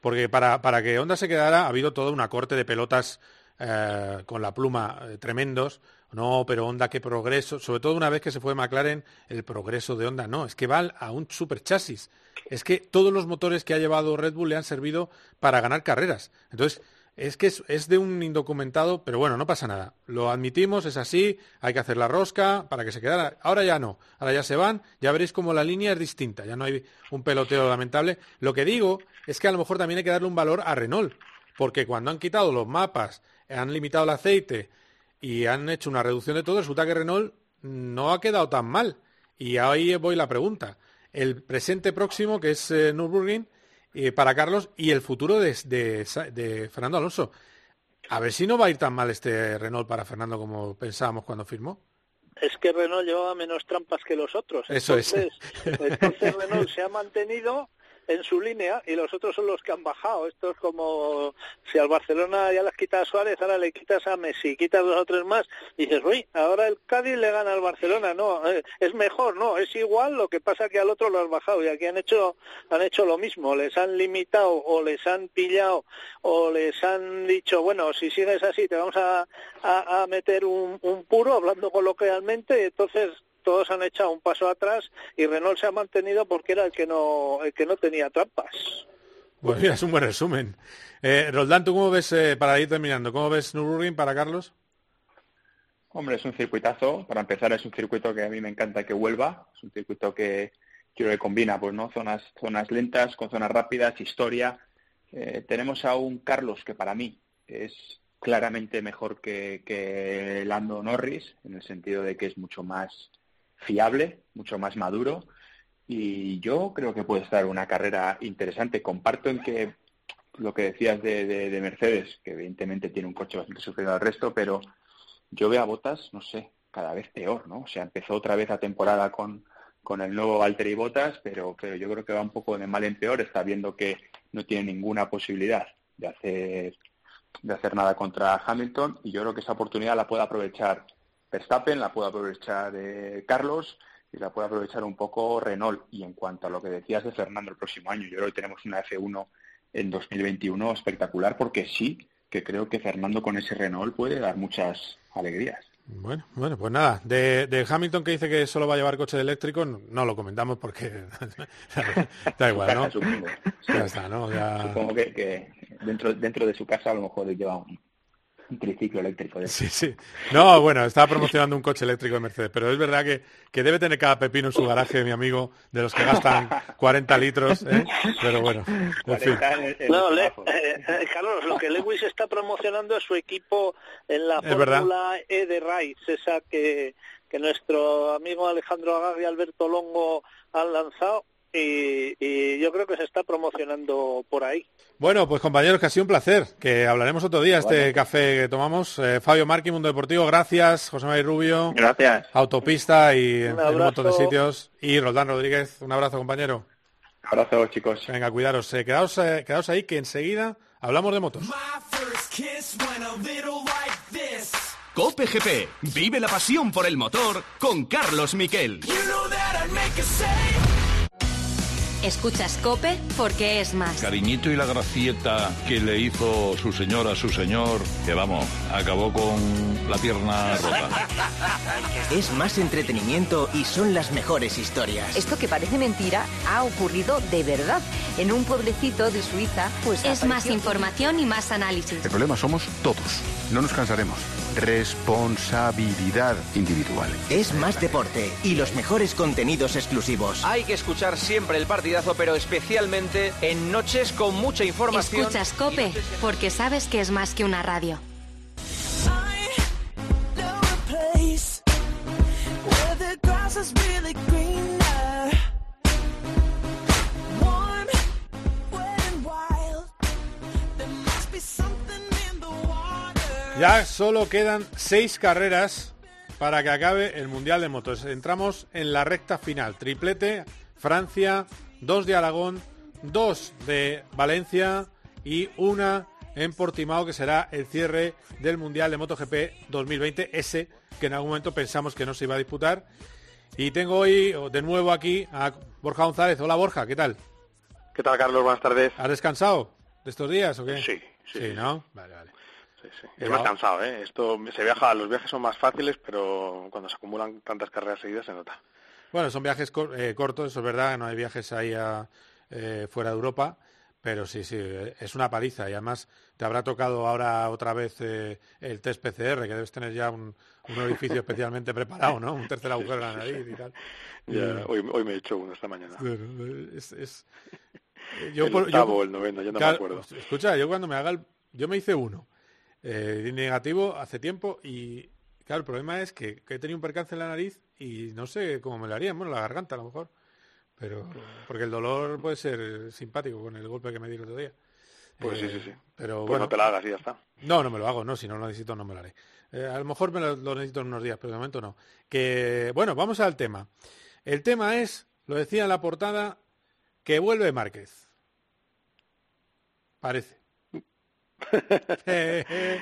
porque para, para que Honda se quedara ha habido toda una corte de pelotas eh, con la pluma eh, tremendos. No, pero Honda, qué progreso. Sobre todo una vez que se fue McLaren, el progreso de Honda no, es que va a un super chasis. Es que todos los motores que ha llevado Red Bull le han servido para ganar carreras. Entonces, es que es, de un indocumentado, pero bueno, no pasa nada. Lo admitimos, es así, hay que hacer la rosca para que se quedara. Ahora ya no, ahora ya se van, ya veréis cómo la línea es distinta, ya no hay un peloteo lamentable. Lo que digo es que a lo mejor también hay que darle un valor a Renault, porque cuando han quitado los mapas, han limitado el aceite y han hecho una reducción de todo, resulta que Renault no ha quedado tan mal. Y ahí voy la pregunta. El presente próximo, que es eh, Nürburgring, eh, para Carlos y el futuro de, de, Fernando Alonso. A ver si no va a ir tan mal este Renault para Fernando como pensábamos cuando firmó. Es que Renault llevaba menos trampas que los otros. Eso es. Entonces Renault se ha mantenido en su línea y los otros son los que han bajado. Esto es como si al Barcelona ya les quitas a Suárez, ahora le quitas a Messi, quitas dos o tres más y dices, uy, ahora el Cádiz le gana al Barcelona. No, eh, es mejor, no, es igual, lo que pasa que al otro lo has bajado y aquí han hecho, han hecho lo mismo, les han limitado o les han pillado o les han dicho, bueno, si sigues así te vamos a, a, meter un, un puro, hablando coloquialmente, entonces todos han echado un paso atrás y Renault se ha mantenido porque era el que no, el que no tenía trampas. Pues mira, es un buen resumen. Eh, Roldán, ¿tú cómo ves, eh, para ir terminando, cómo ves Nürburgring para Carlos? Hombre, es un circuitazo. Para empezar, es un circuito que a mí me encanta que vuelva. Es un circuito que quiero que combina, pues, ¿no? Zonas, zonas lentas con zonas rápidas, historia. Eh, tenemos a un Carlos que para mí es claramente mejor que, que Lando Norris, en el sentido de que es mucho más fiable, mucho más maduro y yo creo que puede estar una carrera interesante. Comparto en que lo que decías de, Mercedes, que evidentemente tiene un coche bastante superior al resto, pero yo veo a Botas, no sé, cada vez peor, ¿no? O sea, empezó otra vez la temporada con, con el nuevo Valtteri Botas, pero, pero yo creo que va un poco de mal en peor, está viendo que no tiene ninguna posibilidad de hacer de hacer nada contra Hamilton y yo creo que esa oportunidad la puede aprovechar Verstappen, la puede aprovechar eh, Carlos y la puede aprovechar un poco Renault. Y en cuanto a lo que decías de Fernando el próximo año, yo creo que tenemos una F1 en 2021 espectacular porque sí que creo que Fernando con ese Renault puede dar muchas alegrías. Bueno, bueno, pues nada, de, Hamilton que dice que solo va a llevar coche eléctrico, no, lo comentamos porque da igual, ¿no? ya está, ¿no? Supongo que, que, dentro, dentro de su casa a lo mejor lleva un, un triciclo eléctrico. Sí, sí. No, bueno, estaba promocionando un coche eléctrico de Mercedes, pero es verdad que, que debe tener cada pepino en su garaje, mi amigo, de los que gastan 40 litros, ¿eh? pero bueno, en fin. No, eh, Carlos, lo que Lewis está promocionando es su equipo en la Fórmula E de Rice, esa que, que nuestro amigo Alejandro Agar y Alberto Longo han lanzado y, yo creo que se está promocionando por ahí. Bueno, pues compañeros, que ha sido un placer, que hablaremos otro día, este café que tomamos. Eh, Fabio Marqui, Mundo Deportivo, gracias. José María Rubio. Gracias. Autopista y en, un montón de sitios. Y Roldán Rodríguez, un abrazo, compañero. Abrazo, chicos. Venga, cuidaros. Eh, quedaos, eh, quedaos ahí, que enseguida hablamos de motos. Cope GP, vive la pasión por el motor con Carlos Miquel. Escuchas Cope porque es más. Cariñito y la gracieta que le hizo su señora a su señor, que vamos, acabó con la pierna rota. Es más entretenimiento y son las mejores historias. Esto que parece mentira ha ocurrido de verdad. En un pueblecito de Suiza, pues. Es más información y más análisis. El problema somos todos. No nos cansaremos. Responsabilidad individual. Es más deporte y los mejores contenidos exclusivos. Hay que escuchar siempre el partidazo, pero especialmente en noches con mucha información. Escuchas Cope porque sabes que es más que una radio. Ya solo quedan seis carreras para que acabe el Mundial de Motos. Entramos en la recta final. Triplete, Francia, dos de Aragón, dos de Valencia y una en Portimao que será el cierre del Mundial de MotoGP 2020, ese que en algún momento pensamos que no se iba a disputar. Y tengo hoy de nuevo aquí a Borja González. Hola Borja, ¿qué tal? ¿Qué tal Carlos? Buenas tardes. ¿Has descansado de estos días o qué? Sí, sí. Sí, ¿no? Vale, vale. Es más cansado, ¿eh? Esto se viaja, los viajes son más fáciles, pero cuando se acumulan tantas carreras seguidas se nota. Bueno, son viajes eh, cortos, eso es verdad, no hay viajes ahí a, eh, fuera de Europa, Pero sí, sí, es una paliza y además te habrá tocado ahora otra vez eh, el test PCR, que debes tener ya un, un orificio especialmente preparado, ¿no? Un tercer agujero en la nariz y tal. Ya, hoy, hoy me he hecho uno esta mañana. Es, es, yo, el por, octavo, el noveno, yo no claro, me acuerdo. Escucha, yo cuando me haga el... Yo me hice uno eh, negativo hace tiempo y claro, el problema es que, que, he tenido un percance en la nariz y no sé cómo me lo harían, bueno, la garganta a lo mejor. Pero, porque el dolor puede ser simpático con el golpe que me di el otro día. Pues sí, sí, sí. Pero pues bueno, no te la hagas y ya está. No, no me lo hago, no, si no lo necesito no me lo haré. Eh, a lo mejor me lo, lo, necesito en unos días, pero de momento no. Que, bueno, vamos al tema. El tema es, lo decía en la portada, que vuelve Márquez. Parece. Eh, eh,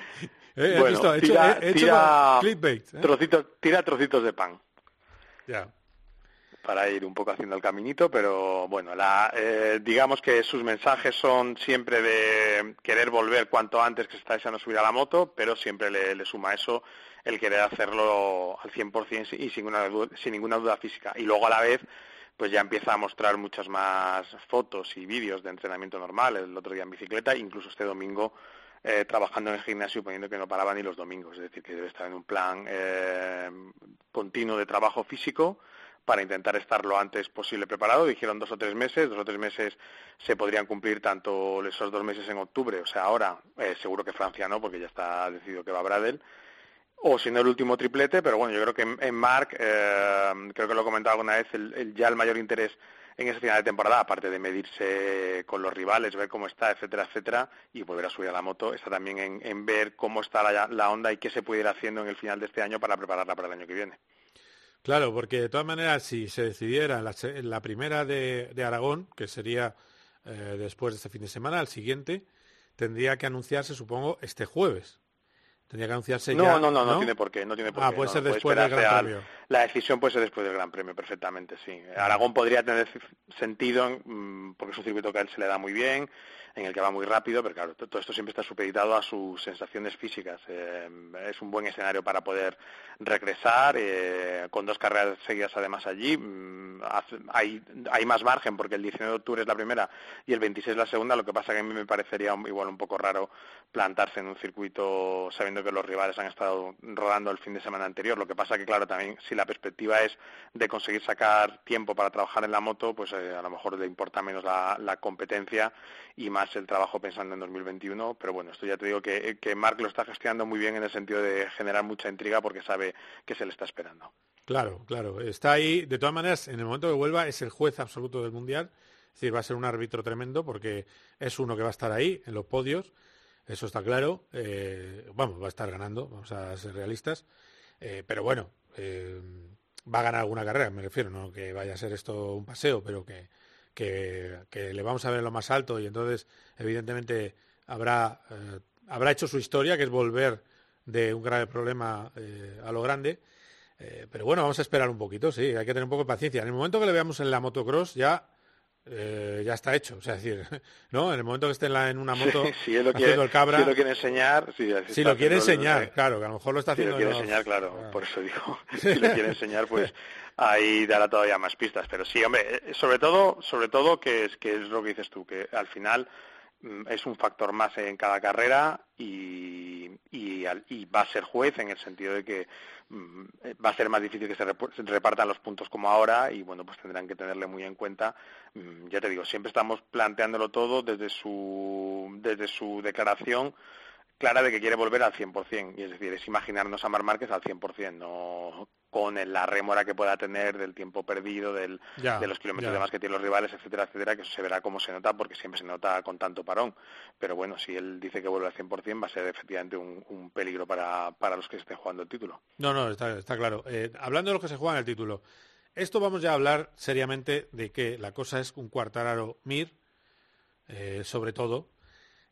eh, bueno, visto, tira, hecho, clickbait. ¿eh? Trocitos, tira trocitos de pan. Ya para ir un poco haciendo el caminito, pero bueno, la, eh, digamos que sus mensajes son siempre de querer volver cuanto antes que se está deseando subir a la moto, pero siempre le, le suma eso el querer hacerlo al 100% y sin, una, sin ninguna duda física. Y luego a la vez, pues ya empieza a mostrar muchas más fotos y vídeos de entrenamiento normal, el otro día en bicicleta, incluso este domingo eh, trabajando en el gimnasio poniendo que no paraba ni los domingos, es decir, que debe estar en un plan eh, continuo de trabajo físico para intentar estar lo antes posible preparado. Dijeron dos o tres meses, dos o tres meses se podrían cumplir tanto esos dos meses en octubre, o sea, ahora eh, seguro que Francia no, porque ya está decidido que va a Bradel, o si el último triplete, pero bueno, yo creo que en, en Mark, eh, creo que lo he comentado alguna vez, el, ya el mayor interés en ese final de temporada, aparte de medirse con los rivales, ver cómo está, etcétera, etcétera, y volver a subir a la moto, está también en, en ver cómo está la, la onda y qué se puede ir haciendo en el final de este año para prepararla para el año que viene. Claro, porque de todas maneras, si se decidiera la, la primera de, de, Aragón, que sería eh, después de este fin de semana, el siguiente, tendría que anunciarse, supongo, este jueves. Tendría que anunciarse no, ya. No, no, no, no tiene por qué, no tiene por ah, qué. puede no, ser después del Gran Premio. La decisión puede ser después del Gran Premio, perfectamente, sí. Aragón podría tener sentido mmm, porque es un circuito que a él se le da muy bien, en el que va muy rápido, pero claro, todo esto siempre está supeditado a sus sensaciones físicas. Eh, es un buen escenario para poder regresar, eh, con dos carreras seguidas además allí. Mm, hay, más margen porque el 19 de octubre es la primera y el 26 la segunda, lo que pasa que a mí me parecería igual un poco raro plantarse en un circuito sabiendo que los rivales han estado rodando el fin de semana anterior. Lo que pasa que, claro, también si la perspectiva es de conseguir sacar tiempo para trabajar en la moto, pues eh, a lo mejor le importa menos la, la competencia y más el trabajo pensando en 2021, pero bueno, esto ya te digo que, que Mark lo está gestionando muy bien en el sentido de generar mucha intriga porque sabe que se le está esperando. Claro, claro, está ahí. De todas maneras, en el momento que vuelva es el juez absoluto del Mundial, es decir, va a ser un árbitro tremendo porque es uno que va a estar ahí en los podios, eso está claro. Eh, vamos, va a estar ganando, vamos a ser realistas, eh, pero bueno, eh, va a ganar alguna carrera, me refiero, no que vaya a ser esto un paseo, pero que que, que, le vamos a ver en lo más alto y entonces evidentemente habrá, eh, habrá hecho su historia, que es volver de un grave problema eh, a lo grande. Eh, pero bueno, vamos a esperar un poquito, sí, hay que tener un poco de paciencia. En el momento que le veamos en la motocross ya eh, ya está hecho. O sea, es decir, ¿no? En el momento que esté en, la, en una moto sí, si lo haciendo quiere, el cabra... Si lo quiere enseñar... Si, si lo quiere enseñar, el, claro, que a lo mejor lo está haciendo... Si lo quiere enseñar, claro, ah. por eso digo. si lo quiere enseñar, pues ahí dará todavía más pistas. Pero sí, hombre, sobre todo, sobre todo que es, que es lo que dices tú, que al final es un factor más en cada carrera y, y, y, va a ser juez en el sentido de que va a ser más difícil que se repartan los puntos como ahora y bueno pues tendrán que tenerle muy en cuenta ya te digo siempre estamos planteándolo todo desde su desde su declaración clara de que quiere volver al 100%, y es decir, es imaginarnos a Mar Márquez al 100%, no con la rémora que pueda tener del tiempo perdido, del, ya, de los kilómetros de más que tienen los rivales, etcétera, etcétera, que eso se verá cómo se nota, porque siempre se nota con tanto parón. Pero bueno, si él dice que vuelve al 100%, va a ser efectivamente un, un peligro para, para, los que estén jugando el título. No, no, está, está claro. Eh, hablando de los que se juegan el título, esto vamos ya a hablar seriamente de que la cosa es un cuartararo Mir, eh, sobre todo,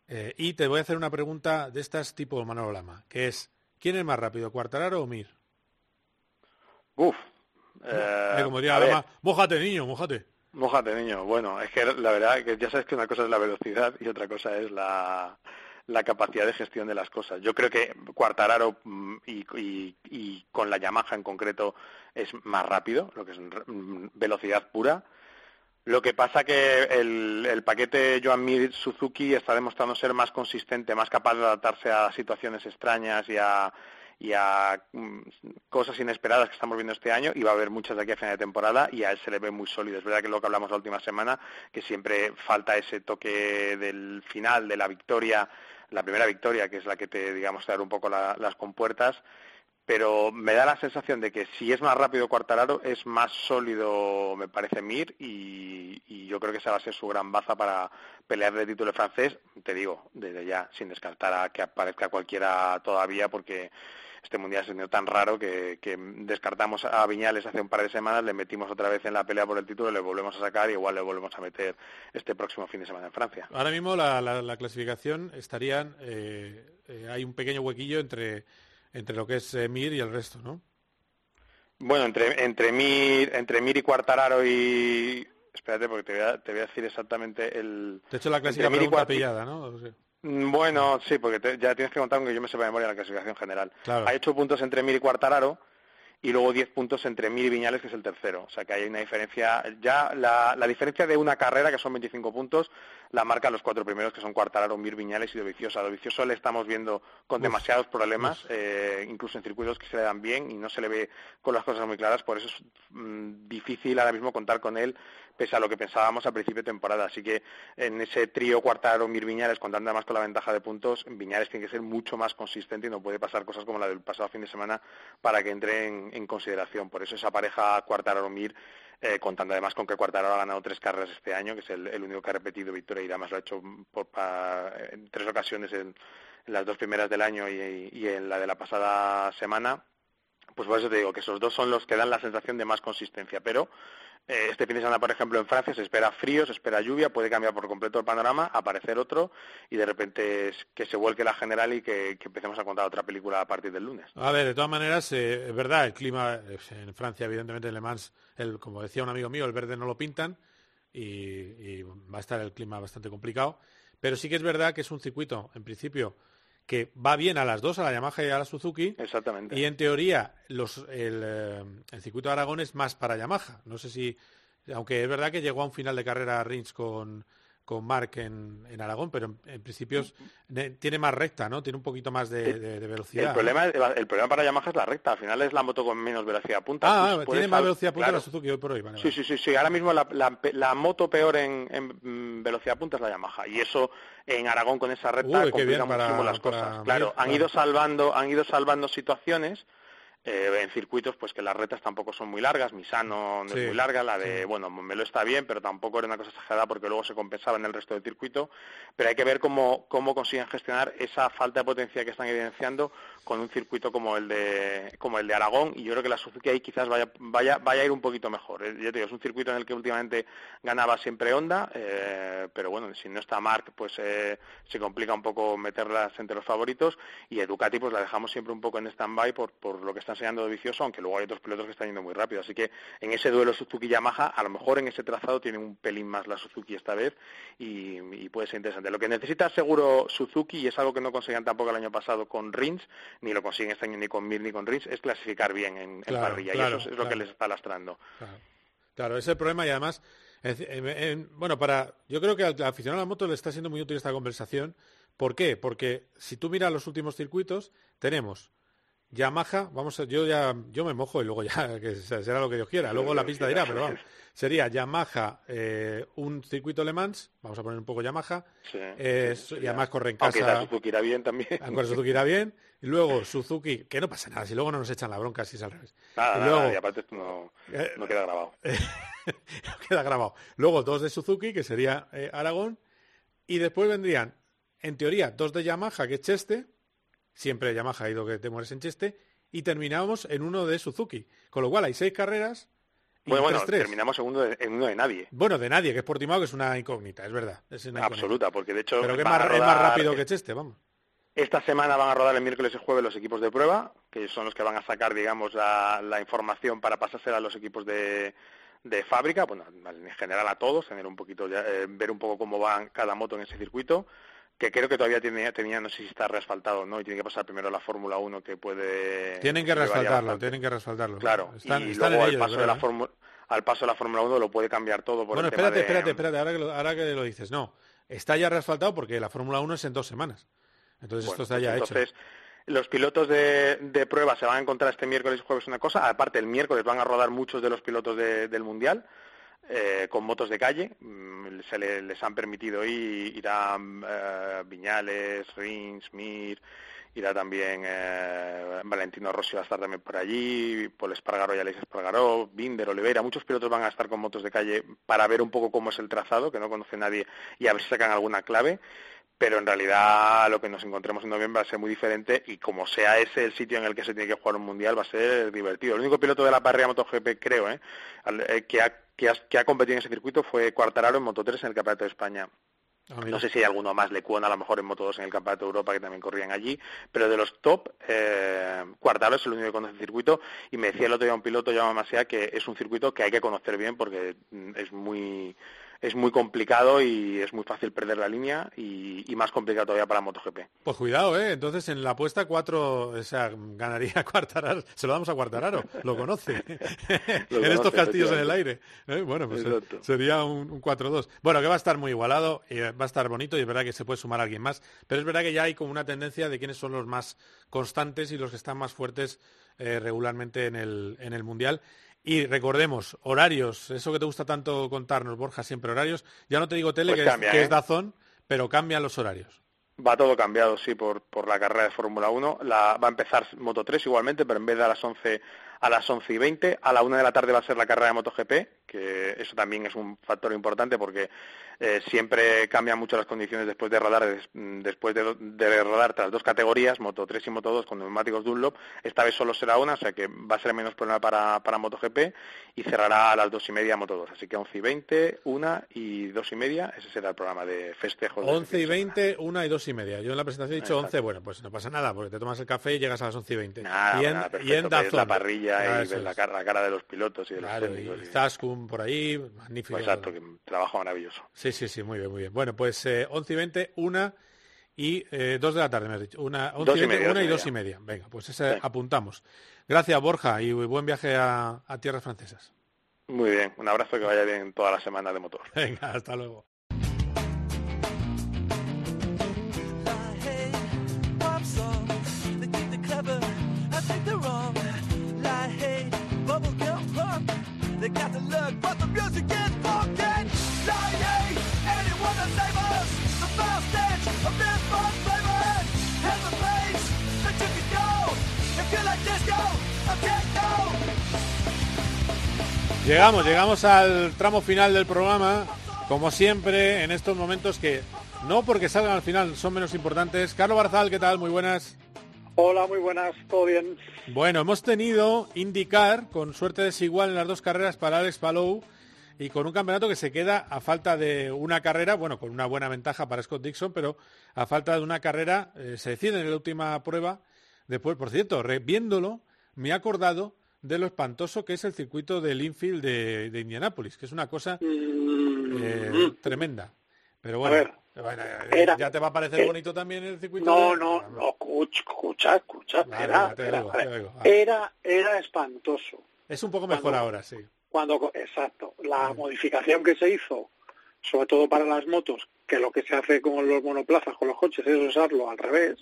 eh, y te voy a hacer una pregunta de estas tipo Manolo Lama, que es, ¿quién es más rápido, Cuartararo o Mir? Uf. Eh, como diría Lama, mójate niño, mójate. Mójate niño. Bueno, es que la verdad que ya sabes que una cosa es la velocidad y otra cosa es la, la capacidad de gestión de las cosas. Yo creo que Cuartararo y, y, y con la Yamaha en concreto es más rápido, lo que es velocidad pura Lo que pasa que el, el paquete Joan Mir Suzuki está demostrando ser más consistente, más capaz de adaptarse a situaciones extrañas y a, y a mm, cosas inesperadas que estamos viendo este año y va a haber muchas de aquí a final de temporada y a él se le ve muy sólido. Es verdad que lo que hablamos la última semana, que siempre falta ese toque del final, de la victoria, la primera victoria, que es la que te, digamos, te da un poco las compuertas pero me da la sensación de que si es más rápido Cuartararo es más sólido me parece Mir y, yo creo que esa va a ser su gran baza para pelear el título francés te digo desde ya sin descartar a que aparezca cualquiera todavía porque este mundial ha sido tan raro que, descartamos a Viñales hace un par de semanas, le metimos otra vez en la pelea por el título, le volvemos a sacar y igual le volvemos a meter este próximo fin de semana en Francia. Ahora mismo la, clasificación estarían, eh, eh, hay un pequeño huequillo entre entre lo que es eh, Mir y el resto, ¿no? Bueno, entre, entre, Mir, entre Mir y Cuartararo y... Espérate, porque te voy a, te voy a decir exactamente el... Te he hecho la clasificación pregunta pillada, ¿no? Mm, bueno, sí, porque ya tienes que contar que yo me sepa de memoria la clasificación general. Hay ocho puntos entre Mir y Cuartararo y luego diez puntos entre Mir y Viñales, que es el tercero. O sea que hay una diferencia, ya la, la diferencia de una carrera, que son 25 puntos, la marca los cuatro primeros, que son Cuartararo, Mir, Viñales y Dovicioso. A Dovicioso le estamos viendo con demasiados problemas, eh, incluso en circuitos que se le dan bien y no se le ve con las cosas muy claras, por eso es mm, difícil ahora mismo contar con él, pese a lo que pensábamos a principio de temporada. Así que en ese trío Cuartararo, Mir, Viñales, contando además con la ventaja de puntos, Viñales tiene que ser mucho más consistente y no puede pasar cosas como la del pasado fin de semana para que entre en, consideración. Por eso esa pareja Cuartararo-Mir eh, contando además con que Cuartararo ha ganado tres carreras este año, que es el, único que ha repetido victoria y además lo ha hecho en tres ocasiones en, las dos primeras del año y, en la de la pasada semana. Pues por eso te digo que esos dos son los que dan la sensación de más consistencia, pero eh, este fin de semana, por ejemplo, en Francia se espera frío, se espera lluvia, puede cambiar por completo el panorama, aparecer otro y de repente que se vuelque la general y que, empecemos a contar otra película a partir del lunes. A ver, de todas maneras, eh, es verdad, el clima en Francia, evidentemente en Le Mans, como decía un amigo mío, el verde no lo pintan y va a estar el clima bastante complicado. Pero sí que es verdad que es un circuito, en principio, que va bien a las dos, a la Yamaha y a la Suzuki. Exactamente. Y en teoría los, el, eh, el, circuito de Aragón es más para Yamaha. No sé si, aunque es verdad que llegó a un final de carrera Rins con, con Mark en, en Aragón, pero en, principio tiene más recta, ¿no? Tiene un poquito más de, velocidad. El problema, el problema para Yamaha es la recta. Al final es la moto con menos velocidad punta. Ah, pues tiene más velocidad punta la Suzuki hoy por hoy. sí, sí, sí, sí. Ahora mismo la, la, moto peor en, en, velocidad punta es la Yamaha. Y eso en Aragón con esa recta complica muchísimo las cosas. Claro, han ido salvando, han ido salvando situaciones eh, en circuitos pues que las retas tampoco son muy largas, Misano no es muy larga, la de, bueno, Melo está bien, pero tampoco era una cosa exagerada porque luego se compensaba en el resto del circuito, pero hay que ver cómo, cómo consiguen gestionar esa falta de potencia que están evidenciando con un circuito como el de como el de Aragón y yo creo que la Suzuki ahí quizás vaya vaya vaya a ir un poquito mejor. Eh, ya te digo, es un circuito en el que últimamente ganaba siempre Honda, eh, pero bueno, si no está Mark pues se complica un poco meterlas entre los favoritos y Educati pues la dejamos siempre un poco en stand-by por, por lo que está enseñando de vicioso, aunque luego hay otros pilotos que están yendo muy rápido. Así que en ese duelo Suzuki-Yamaha, a lo mejor en ese trazado tiene un pelín más la Suzuki esta vez y, puede ser interesante. Lo que necesita seguro Suzuki, y es algo que no conseguían tampoco el año pasado con Rins, ni lo consiguen este año ni con Mir ni con Rins, es clasificar bien en, parrilla. y eso es, lo que les está lastrando. Claro. ese es el problema y además... bueno, para yo creo que al aficionado a la moto le está siendo muy útil esta conversación. ¿Por qué? Porque si tú miras los últimos circuitos, tenemos Yamaha, vamos a, yo ya yo me mojo y luego ya que será lo que Dios quiera. Luego la pista dirá, pero vamos. Sería Yamaha, eh, un circuito Le Mans, vamos a poner un poco Yamaha, y además corre en casa. Aunque Suzuki irá bien también. Aunque Suzuki irá bien. Y luego Suzuki, que no pasa nada, si luego no nos echan la bronca si es al revés. Nada, y, luego, y aparte esto no, eh, no queda grabado. no queda grabado. Luego dos de Suzuki, que sería eh, Aragón, y después vendrían, en teoría, dos de Yamaha, que es Cheste, siempre Yamaha ha ido que te mueres en Cheste, y terminamos en uno de Suzuki. Con lo cual hay seis carreras. Y bueno, bueno, terminamos en uno, de, en uno de nadie. Bueno, de nadie, que es Portimao, que es una incógnita, es verdad. Absoluta, porque de hecho... Pero que es más, rápido que Cheste, vamos. Esta semana van a rodar el miércoles y jueves los equipos de prueba, que son los que van a sacar, digamos, la, información para pasársela a los equipos de, de fábrica, bueno, en general a todos, tener un poquito, eh, ver un poco cómo va cada moto en ese circuito que creo que todavía tiene, tenía, no sé si está respaldado no, y tiene que pasar primero la Fórmula 1 que puede... Tienen que respaldarlo, tienen que respaldarlo. Claro, y luego al, paso de la Fórmula, al paso de la Fórmula 1 lo puede cambiar todo. Por bueno, el tema espérate, de- espérate, espérate, ahora que, lo, ahora que lo dices. No, está ya reasfaltado porque la Fórmula 1 es en dos semanas. Entonces Bueno, esto está pues ya entonces, hecho. Los pilotos de, de prueba se van a encontrar este miércoles y jueves una cosa. Aparte, el miércoles van a rodar muchos de los pilotos de- del Mundial eh, con motos de calle. Mm, Se le- les han permitido ir, irán eh, Viñales, Rins, Mir, irá también eh, Valentino Rossi va a estar también por allí, Paul Espargaró y Alex Espargaró, Binder, Oliveira. Muchos pilotos van a estar con motos de calle para ver un poco cómo es el trazado, que no conoce nadie, y a ver si sacan alguna clave pero en realidad lo que nos encontremos en noviembre va a ser muy diferente y como sea ese el sitio en el que se tiene que jugar un mundial va a ser divertido. El único piloto de la parrilla MotoGP, creo, ¿eh? Eh, que, ha, que, ha, que ha competido en ese circuito fue Cuartararo en Moto 3 en el Campeonato de España. Ah. No sé si hay alguno más, Lecuona a lo mejor en Moto 2 en el Campeonato de Europa que también corrían allí, pero de los top, eh, Cuartararo es el único que conoce el circuito y me decía el otro día un piloto, llamado Masea, que es un circuito que hay que conocer bien porque mm, es muy es muy complicado y es muy fácil perder la línea y, y más complicado todavía para MotoGP. Pues cuidado, ¿eh? Entonces en la apuesta cuatro, o sea, ganaría Cuartararo. Se lo damos a Cuartararo, lo conoce. Lo en estos castillos en el aire. ¿eh? Bueno, pues eh, Exacto. sería un, un 4-2. Bueno, que va a estar muy igualado, y eh, va a estar bonito y es verdad que se puede sumar alguien más. Pero es verdad que ya hay como una tendencia de quiénes son los más constantes y los que están más fuertes eh, regularmente en el, en el Mundial. Y recordemos, horarios, eso que te gusta tanto contarnos, Borja, siempre horarios. Ya no te digo tele, Pues que, cambia, es, que ¿eh? es Dazón, pero cambian los horarios. Va todo cambiado, sí, por, por la carrera de Fórmula 1. La, va a empezar Moto 3 igualmente, pero en vez de a las 11 a las 11 y 20, a la 1 de la tarde va a ser la carrera de MotoGP, que eso también es un factor importante porque eh, siempre cambian mucho las condiciones después de rodar des- mm, después de, de rodar tras dos categorías, Moto 3 y Moto 2 con neumáticos Dunlop. Esta vez solo será una, o sea que va a ser menos problema para, para MotoGP y cerrará a las 2 y media Moto 2. Así que 11 y 20, 1 y 2 y media, ese será el programa de festejos. de 11 y 20, 1 y 2 y media. Yo en la presentación he dicho Exacto. 11, bueno, pues no pasa nada, porque te tomas el café y llegas a las 11 y 20. Nada, y en, nada, y en que es la parrilla Ah, y ves la cara, la cara de los pilotos y de los Claro, técnicos. y y- por ahí, magnífico. Pues exacto, que trabajo maravilloso. Sí, sí, sí, muy bien, muy bien. Bueno, pues eh, 11 y 20, 1 y eh, 2 de la tarde, me has dicho. Una, 11 Dos y y 20, media, 1 y dos 2 y y media. Venga, pues ese apuntamos. Gracias, Borja, y buen viaje a, a tierras francesas. Muy bien, un abrazo que vaya bien toda la semana de motor. Venga, hasta luego. They got the look, but the music is Llegamos, llegamos al tramo final del programa, como siempre, en estos momentos que no porque salgan al final son menos importantes. Carlos Barzal, ¿qué tal? Muy buenas. Hola, muy buenas, todo bien. Bueno, hemos tenido indicar con suerte desigual en las dos carreras para Alex Palou y con un campeonato que se queda a falta de una carrera, bueno, con una buena ventaja para Scott Dixon, pero a falta de una carrera eh, se decide en la última prueba. Después, por cierto, viéndolo, me he acordado de lo espantoso que es el circuito del infield de, de Indianápolis, que es una cosa eh, tremenda. Pero bueno, eh, era- ya te va a parecer eh, bonito también el circuito. No, de- no, no, escucha, escucha. Vale, era, era, digo, te digo. Ah. era, era espantoso. Es un poco mejor Cuando- ahora, sí. Cuando, exacto, la modificación que se hizo, sobre todo para las motos, que lo que se hace con los monoplazas, con los coches, es usarlo al revés,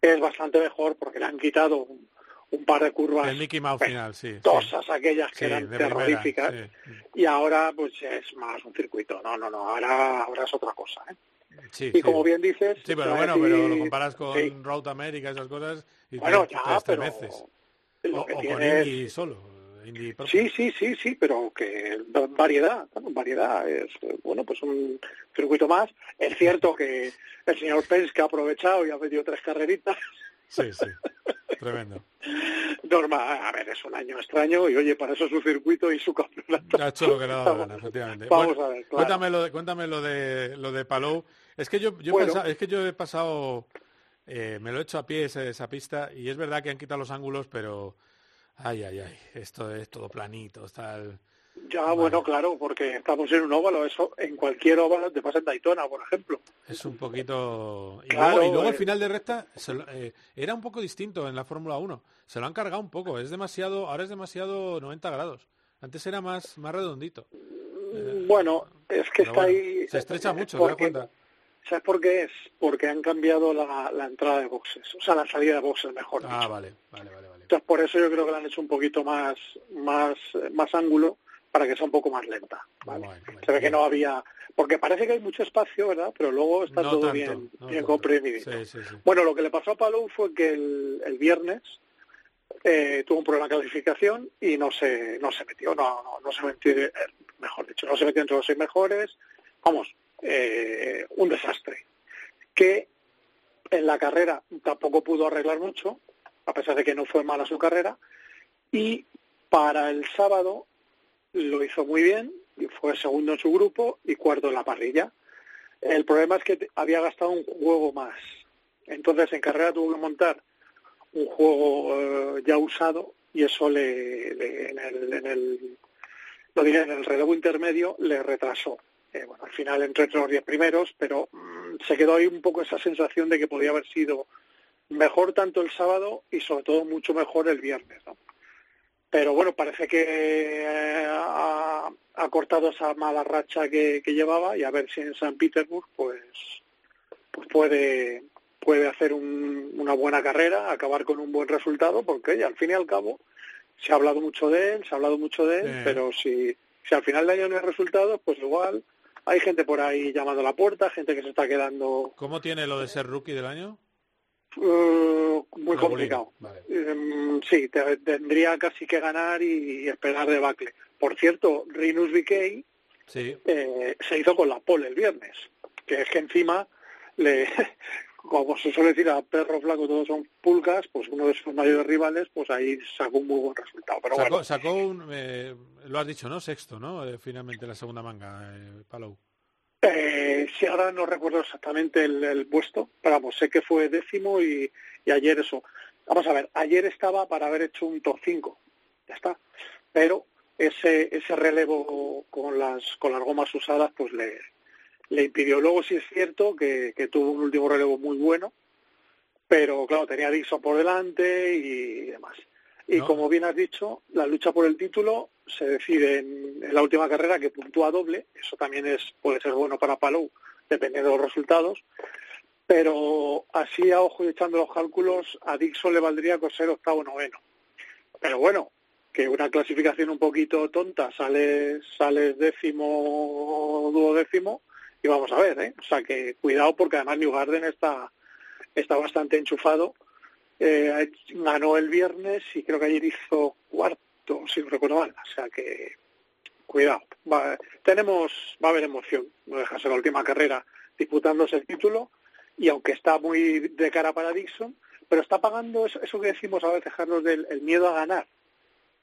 es bastante mejor porque le han quitado un, un par de curvas El Mickey Mouse final, sí. aquellas que Sí, eran primera, terroríficas y ahora pues es más un circuito no no no ahora ahora es otra cosa ¿eh? Sí, y sí. como bien dices Sí, pero bueno, pero lo comparas con sí. Route America, esas cosas, y Bueno, te, ya, te pero estremeces. lo O, con tienes- Indy solo. Propio. Sí, sí, sí, sí, pero que va- variedad, bueno, variedad es, bueno, pues un circuito más. Es cierto que el señor Pence que ha aprovechado y ha metido tres carreritas, Sí, sí. Tremendo. norma, a ver, es un año extraño y oye, para eso es su circuito y su campeonato. Ha hecho lo que le ha dado gana, efectivamente. Vamos Bueno, a ver, claro. Cuéntame lo de, cuéntame lo de, lo de Palou. Es que yo, yo, Bueno. pensado- es que yo he pasado, eh, me lo he hecho a pie esa, esa pista y es verdad que han quitado los ángulos, pero ay, ay, ay, esto es todo planito, está el- Ya, bueno, claro, porque estamos en un óvalo, eso en cualquier óvalo te pasa en Daytona, por ejemplo. Es un poquito... Y, Claro, luego, y luego eh. el final de recta se lo- eh, era un poco distinto en la Fórmula 1. Se lo han cargado un poco. Es demasiado... Ahora es demasiado 90 grados. Antes era más, más redondito. Bueno, es que está bueno, ahí... Se estrecha mucho, ¿te das cuenta? ¿Sabes por qué es? Porque han cambiado la, la entrada de boxes, o sea, la salida de boxes, mejor Ah, dicho. vale, vale, vale. vale. Entonces, por eso yo creo que la han hecho un poquito más, más, más ángulo para que sea un poco más lenta. ¿vale? Se ve que no había... Porque parece que hay mucho espacio, ¿verdad? Pero luego está No todo tanto, bien, no bien comprimido. Sí, sí, sí. Bueno, lo que le pasó a Palou fue que el, el viernes eh, tuvo un problema de clasificación y no se, no se metió, no, no, no se metió, eh, mejor dicho, no se metió entre los seis mejores. Vamos, eh, un desastre. Que en la carrera tampoco pudo arreglar mucho, a pesar de que no fue mala su carrera. Y para el sábado lo hizo muy bien, y fue segundo en su grupo y cuarto en la parrilla. El problema es que había gastado un juego más. Entonces en carrera tuvo que montar un juego eh, ya usado y eso le, en, el, en el lo diré, en el relevo intermedio le retrasó. Eh, bueno, al final entró entre los diez primeros, pero mm, se quedó ahí un poco esa sensación de que podía haber sido mejor tanto el sábado y sobre todo mucho mejor el viernes. ¿no? Pero bueno, parece que eh, ha, ha cortado esa mala racha que, que llevaba y a ver si en San Petersburg pues, pues puede, puede hacer un- una buena carrera, acabar con un buen resultado, porque al fin y al cabo se ha hablado mucho de él, se ha hablado mucho de él, Sí. pero si, si al final de año no hay resultados, pues igual hay gente por ahí llamando a la puerta, gente que se está quedando ¿Cómo tiene lo de ser rookie del año? Eh, muy complicado. Vale. Em, sí, te- tendría casi que ganar y, y esperar debacle. Por cierto, Rinus VK Sí. eh, se hizo con la pole el viernes, que es que encima, le, como se suele decir a perro flaco todos son pulgas, pues uno de sus mayores rivales, pues ahí sacó un muy buen resultado. Pero Sacó, bueno, sacó un, eh, lo has dicho, ¿no? Sexto, ¿no? Eh, finalmente la segunda manga, eh, Palou. Eh, sí, ahora no recuerdo exactamente el, el puesto, pero vamos, sé que fue décimo y, y ayer eso. Vamos a ver, ayer estaba para haber hecho un top 5, ya está. Pero ese, ese relevo con las, con las gomas usadas, pues le, le impidió. Luego sí es cierto que, que tuvo un último relevo muy bueno, pero claro, tenía Dixon por delante y demás. Y No. como bien has dicho, la lucha por el título se decide en, la última carrera que puntúa doble, eso también es puede ser bueno para Palou, dependiendo de los resultados, pero así a ojo y echando los cálculos, a Dixon le valdría con ser octavo noveno. Pero bueno, que una clasificación un poquito tonta, sales, sales décimo, duodécimo, y vamos a ver, ¿eh? O sea que cuidado porque además New Garden está, está bastante enchufado. Eh, ganó el viernes y creo que ayer hizo cuarto, si no recuerdo mal. O sea que cuidado. Va, tenemos, va a haber emoción, no deja de ser la última carrera disputándose el título y aunque está muy de cara para Dixon, pero está pagando eso, eso que decimos a veces, Carlos, del el miedo a ganar.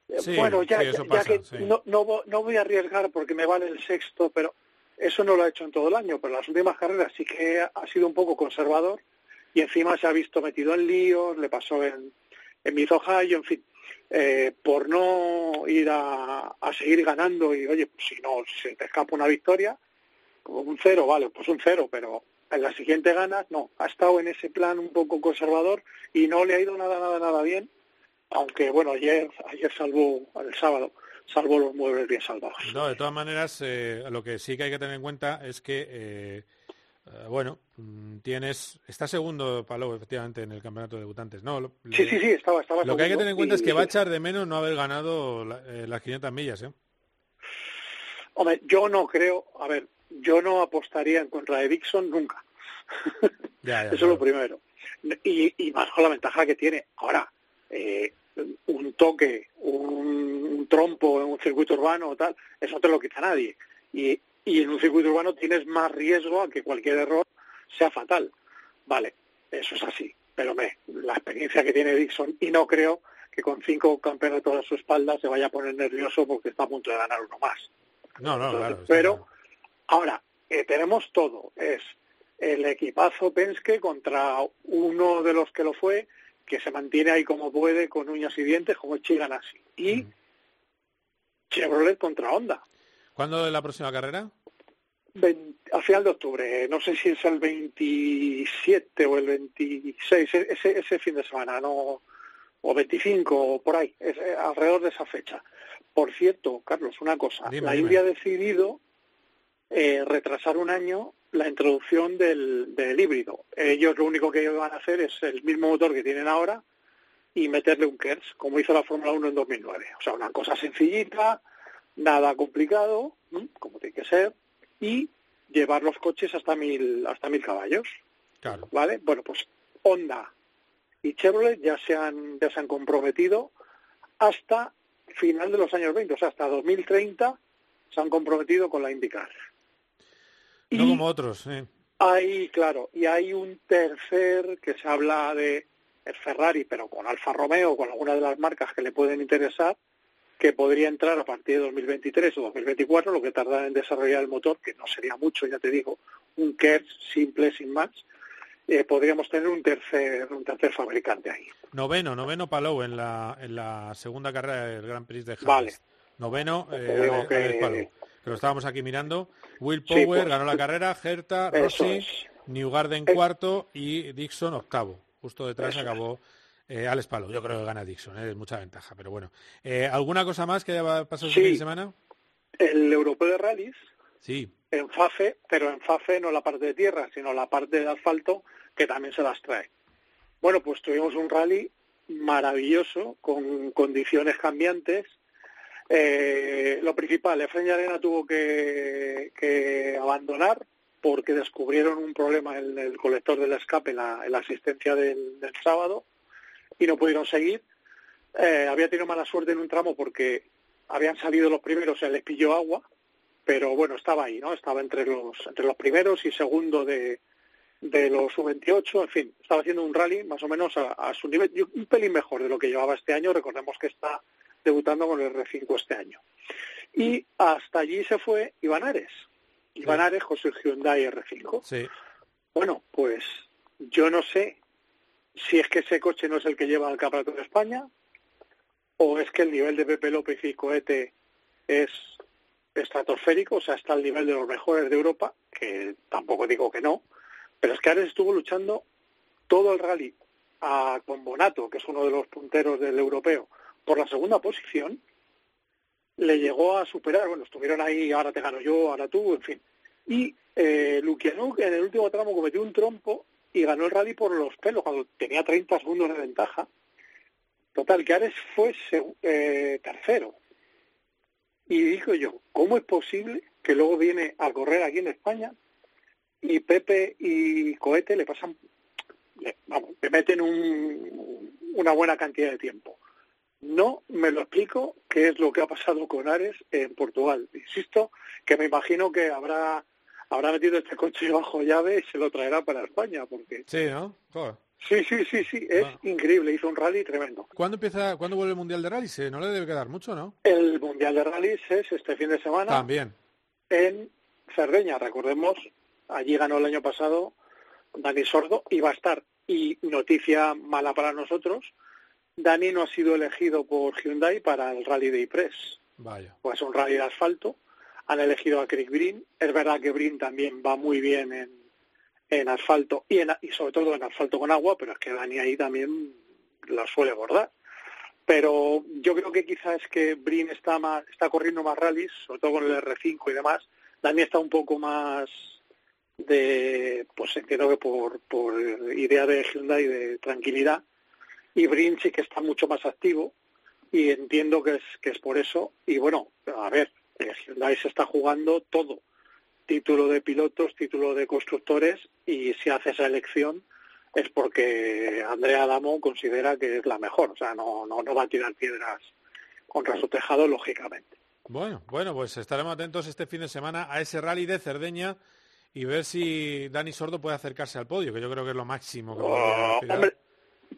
Eh, Sí, bueno, ya, sí, ya pasa, que sí. no, no, no voy a arriesgar porque me vale el sexto, pero eso no lo ha hecho en todo el año, pero las últimas carreras sí que ha, sido un poco conservador y encima se ha visto metido en líos, le pasó en, en Mid Ohio, en fin, eh, por no ir a, a seguir ganando y oye, pues si no, se te escapa una victoria, un cero, vale, pues un cero, pero en la siguiente ganas, no, ha estado en ese plan un poco conservador y no le ha ido nada, nada, nada bien, aunque bueno, ayer, ayer salvó, el sábado, salvó los muebles bien salvados. No, de todas maneras, eh, lo que sí que hay que tener en cuenta es que, eh, eh, bueno, mm, tienes, está segundo Palou, efectivamente, en el campeonato de debutantes. No, lo, Sí, sí, sí, estaba, estaba lo que hay que tener en cuenta y- es que va a echar de menos no haber ganado la- eh, las 500 millas, ¿eh? Hombre, yo no creo, a ver, yo no apostaría en contra de Dixon nunca. Ya, ya, Eso es lo primero. Y, y más con la ventaja que tiene. Ahora, eh, un toque, un, un trompo en un circuito urbano o tal, eso no te lo quita nadie. Y, y en un circuito urbano tienes más riesgo a que cualquier error sea fatal. Vale, eso es así. Pero me, la experiencia que tiene Dixon, y no creo que con cinco campeonatos a su espalda se vaya a poner nervioso porque está a punto de ganar uno más. No, no, claro. Pero ahora, eh, tenemos todo. Es el equipazo Penske contra uno de los que lo fue, que se mantiene ahí como puede, con uñas y dientes, como es Chiganasi. Y Chevrolet contra Honda. ¿Cuándo es la próxima carrera? Al final de octubre, no sé si es el 27 o el 26, e- ese, ese fin de semana, no o 25 o por ahí, es, eh, alrededor de esa fecha. Por cierto, Carlos, una cosa. Dime, la dime. India ha decidido eh, retrasar un año la introducción del, del híbrido. Ellos lo único que van a hacer es el mismo motor que tienen ahora y meterle un KERS, como hizo la Fórmula 1 en 2009. O sea, una cosa sencillita, nada complicado, como tiene que ser, y llevar los coches hasta mil, hasta mil caballos. Claro. ¿Vale? Bueno, pues Honda y Chevrolet ya se han, ya se han comprometido hasta final de los años 20, o sea, hasta 2030 se han comprometido con la IndyCar. No como otros. eh. Hay, claro, y hay un tercer que se habla de el Ferrari, pero con Alfa Romeo, con alguna de las marcas que le pueden interesar, que podría entrar a partir de 2023 o 2024, lo que tarda en desarrollar el motor, que no sería mucho, ya te digo, un KERS simple, sin más, eh, podríamos tener un tercer, un tercer fabricante ahí. Noveno, noveno Palou en la, en la segunda carrera del Grand Prix de Jerez. Vale. Noveno, eh, que- Palou, que lo estábamos aquí mirando. Will Sí, Power pues, ganó la carrera, Herta, eso Rossi, es. Newgarden Es- cuarto y Dixon octavo. Justo detrás Eso es. acabó eh, Alex Palou. Yo creo que gana Dixon, eh, es mucha ventaja, pero bueno. Eh, ¿Alguna cosa más que haya pasado este Sí. fin de semana? El europeo de rallies Sí. en FAFE, pero en FAFE no la parte de tierra, sino la parte de asfalto que también se las trae. Bueno, pues tuvimos un rally maravilloso, con condiciones cambiantes. Eh, lo principal, Efraín Arena tuvo que, que abandonar porque descubrieron un problema en el colector del escape en la, en la asistencia del, del sábado y no pudieron seguir. Eh, había tenido mala suerte en un tramo porque habían salido los primeros, se les pilló agua, pero bueno, estaba ahí, ¿no? Estaba entre los, entre los primeros y segundo de, de los sub-28, en fin, estaba haciendo un rally más o menos a, a su nivel, un pelín mejor de lo que llevaba este año, recordemos que está debutando con el R5 este año. Y hasta allí se fue Iván Ares, Iván Ares su Hyundai R5. Sí. Bueno, pues yo no sé si es que ese coche no es el que lleva al Campeonato de España o es que el nivel de Pepe López y Cohete es estratosférico, o sea, está al nivel de los mejores de Europa, que tampoco digo que no, pero es que Ares estuvo luchando todo el rally a, con Bonato, que es uno de los punteros del europeo, por la segunda posición, le llegó a superar, bueno, estuvieron ahí, ahora te gano yo, ahora tú, en fin. Y eh, Lukianuk en el último tramo cometió un trompo y ganó el rally por los pelos, cuando tenía 30 segundos de ventaja. Total, que Ares fue eh, tercero. Y digo yo, ¿cómo es posible que luego viene a correr aquí en España y Pepe y Cohete le pasan, le, vamos, le meten un- una buena cantidad de tiempo? No me lo explico qué es lo que ha pasado con Ares en Portugal. Insisto que me imagino que habrá habrá metido este coche bajo llave y se lo traerá para España, porque Sí, ¿no? Joder. sí, sí, sí, sí, es increíble, hizo un rally tremendo. ¿Cuándo empieza, cuándo vuelve el Mundial de Rallys? Eh, No le debe quedar mucho, ¿no? El Mundial de Rallys es este fin de semana También. en Cerdeña, recordemos, allí ganó el año pasado Dani Sordo y va a estar. Y noticia mala para nosotros, Dani no ha sido elegido por Hyundai para el rally de Ypres. Vaya. pues un rally de asfalto. Han elegido a Craig Breen. Es verdad que Breen también va muy bien en, en asfalto y, en, y sobre todo en asfalto con agua, pero es que Dani ahí también lo suele bordar. Pero yo creo que quizás es que Breen está más, está corriendo más rallies, sobre todo con el R5 y demás. Dani está un poco más de, pues entiendo que por, por idea de Hyundai de tranquilidad. Y Breen sí que está mucho más activo y entiendo que es que es por eso y bueno a ver eh, Hyundai se está jugando todo título de pilotos título de constructores y si hace esa elección es porque Andrea Adamo considera que es la mejor o sea no no no va a tirar piedras contra su tejado lógicamente Bueno, bueno, pues estaremos atentos este fin de semana a ese rally de Cerdeña y ver si Dani Sordo puede acercarse al podio, que yo creo que es lo máximo que Oh, aspirar. hombre,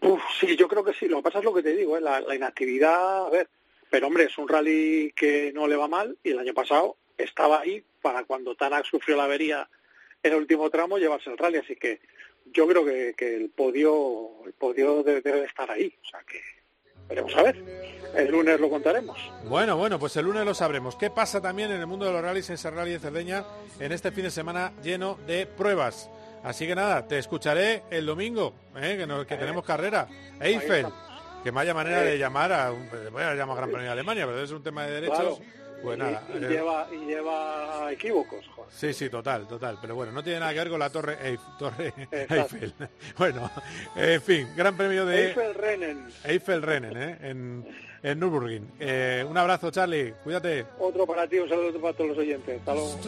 uf, sí, yo creo que sí. Lo que pasa es lo que te digo, ¿eh? la, la inactividad, a ver. Pero hombre, es un rally que no le va mal y el año pasado estaba ahí para cuando Tanak sufrió la avería en el último tramo llevarse el rally. Así que yo creo que, que el podio, el podio debe, debe de estar ahí. O sea que veremos a ver. El lunes lo contaremos. Bueno, bueno, pues el lunes lo sabremos. ¿Qué pasa también en el mundo de los rallies, en ese rally de Cerdeña, en este fin de semana lleno de pruebas? Así que nada, te escucharé el domingo, ¿eh? que, nos- que tenemos carrera. Eiffel, que vaya manera de llamar a un, voy a llamar Gran Premio de Alemania, pero es un tema de derechos. Claro. Pues Y- nada. y, eh, lleva, y lleva equívocos, joder. Sí, sí, total, total. Pero bueno, no tiene nada que ver con la Torre, Eif- torre. Eiffel. Bueno, en fin, Gran Premio de Eiffel Rennen, Eiffel Rennen, ¿eh? en, en Nürburgring. Eh, un abrazo, Charlie. Cuídate. otro para ti, un saludo para todos los oyentes. Hasta luego.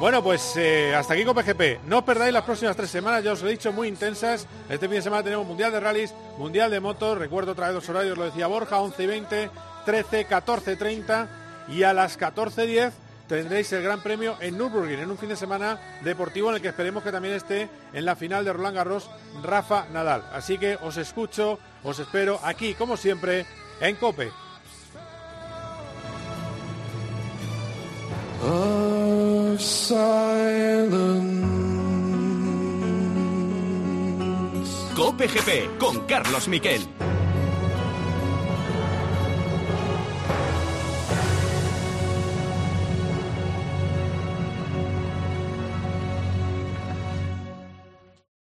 Bueno, pues eh, hasta aquí con PGP. No os perdáis las próximas tres semanas, ya os lo he dicho, muy intensas. Este fin de semana tenemos Mundial de Rallys, Mundial de Motos. Recuerdo otra vez los horarios, lo decía Borja, 11 y 20, 13, 14, 30 y a las 14.10 tendréis el Gran Premio en Nürburgring, en un fin de semana deportivo en el que esperemos que también esté en la final de Roland Garros Rafa Nadal. Así que os escucho, os espero aquí, como siempre, en COPE. Of silence. Cope GP con Carlos Miquel.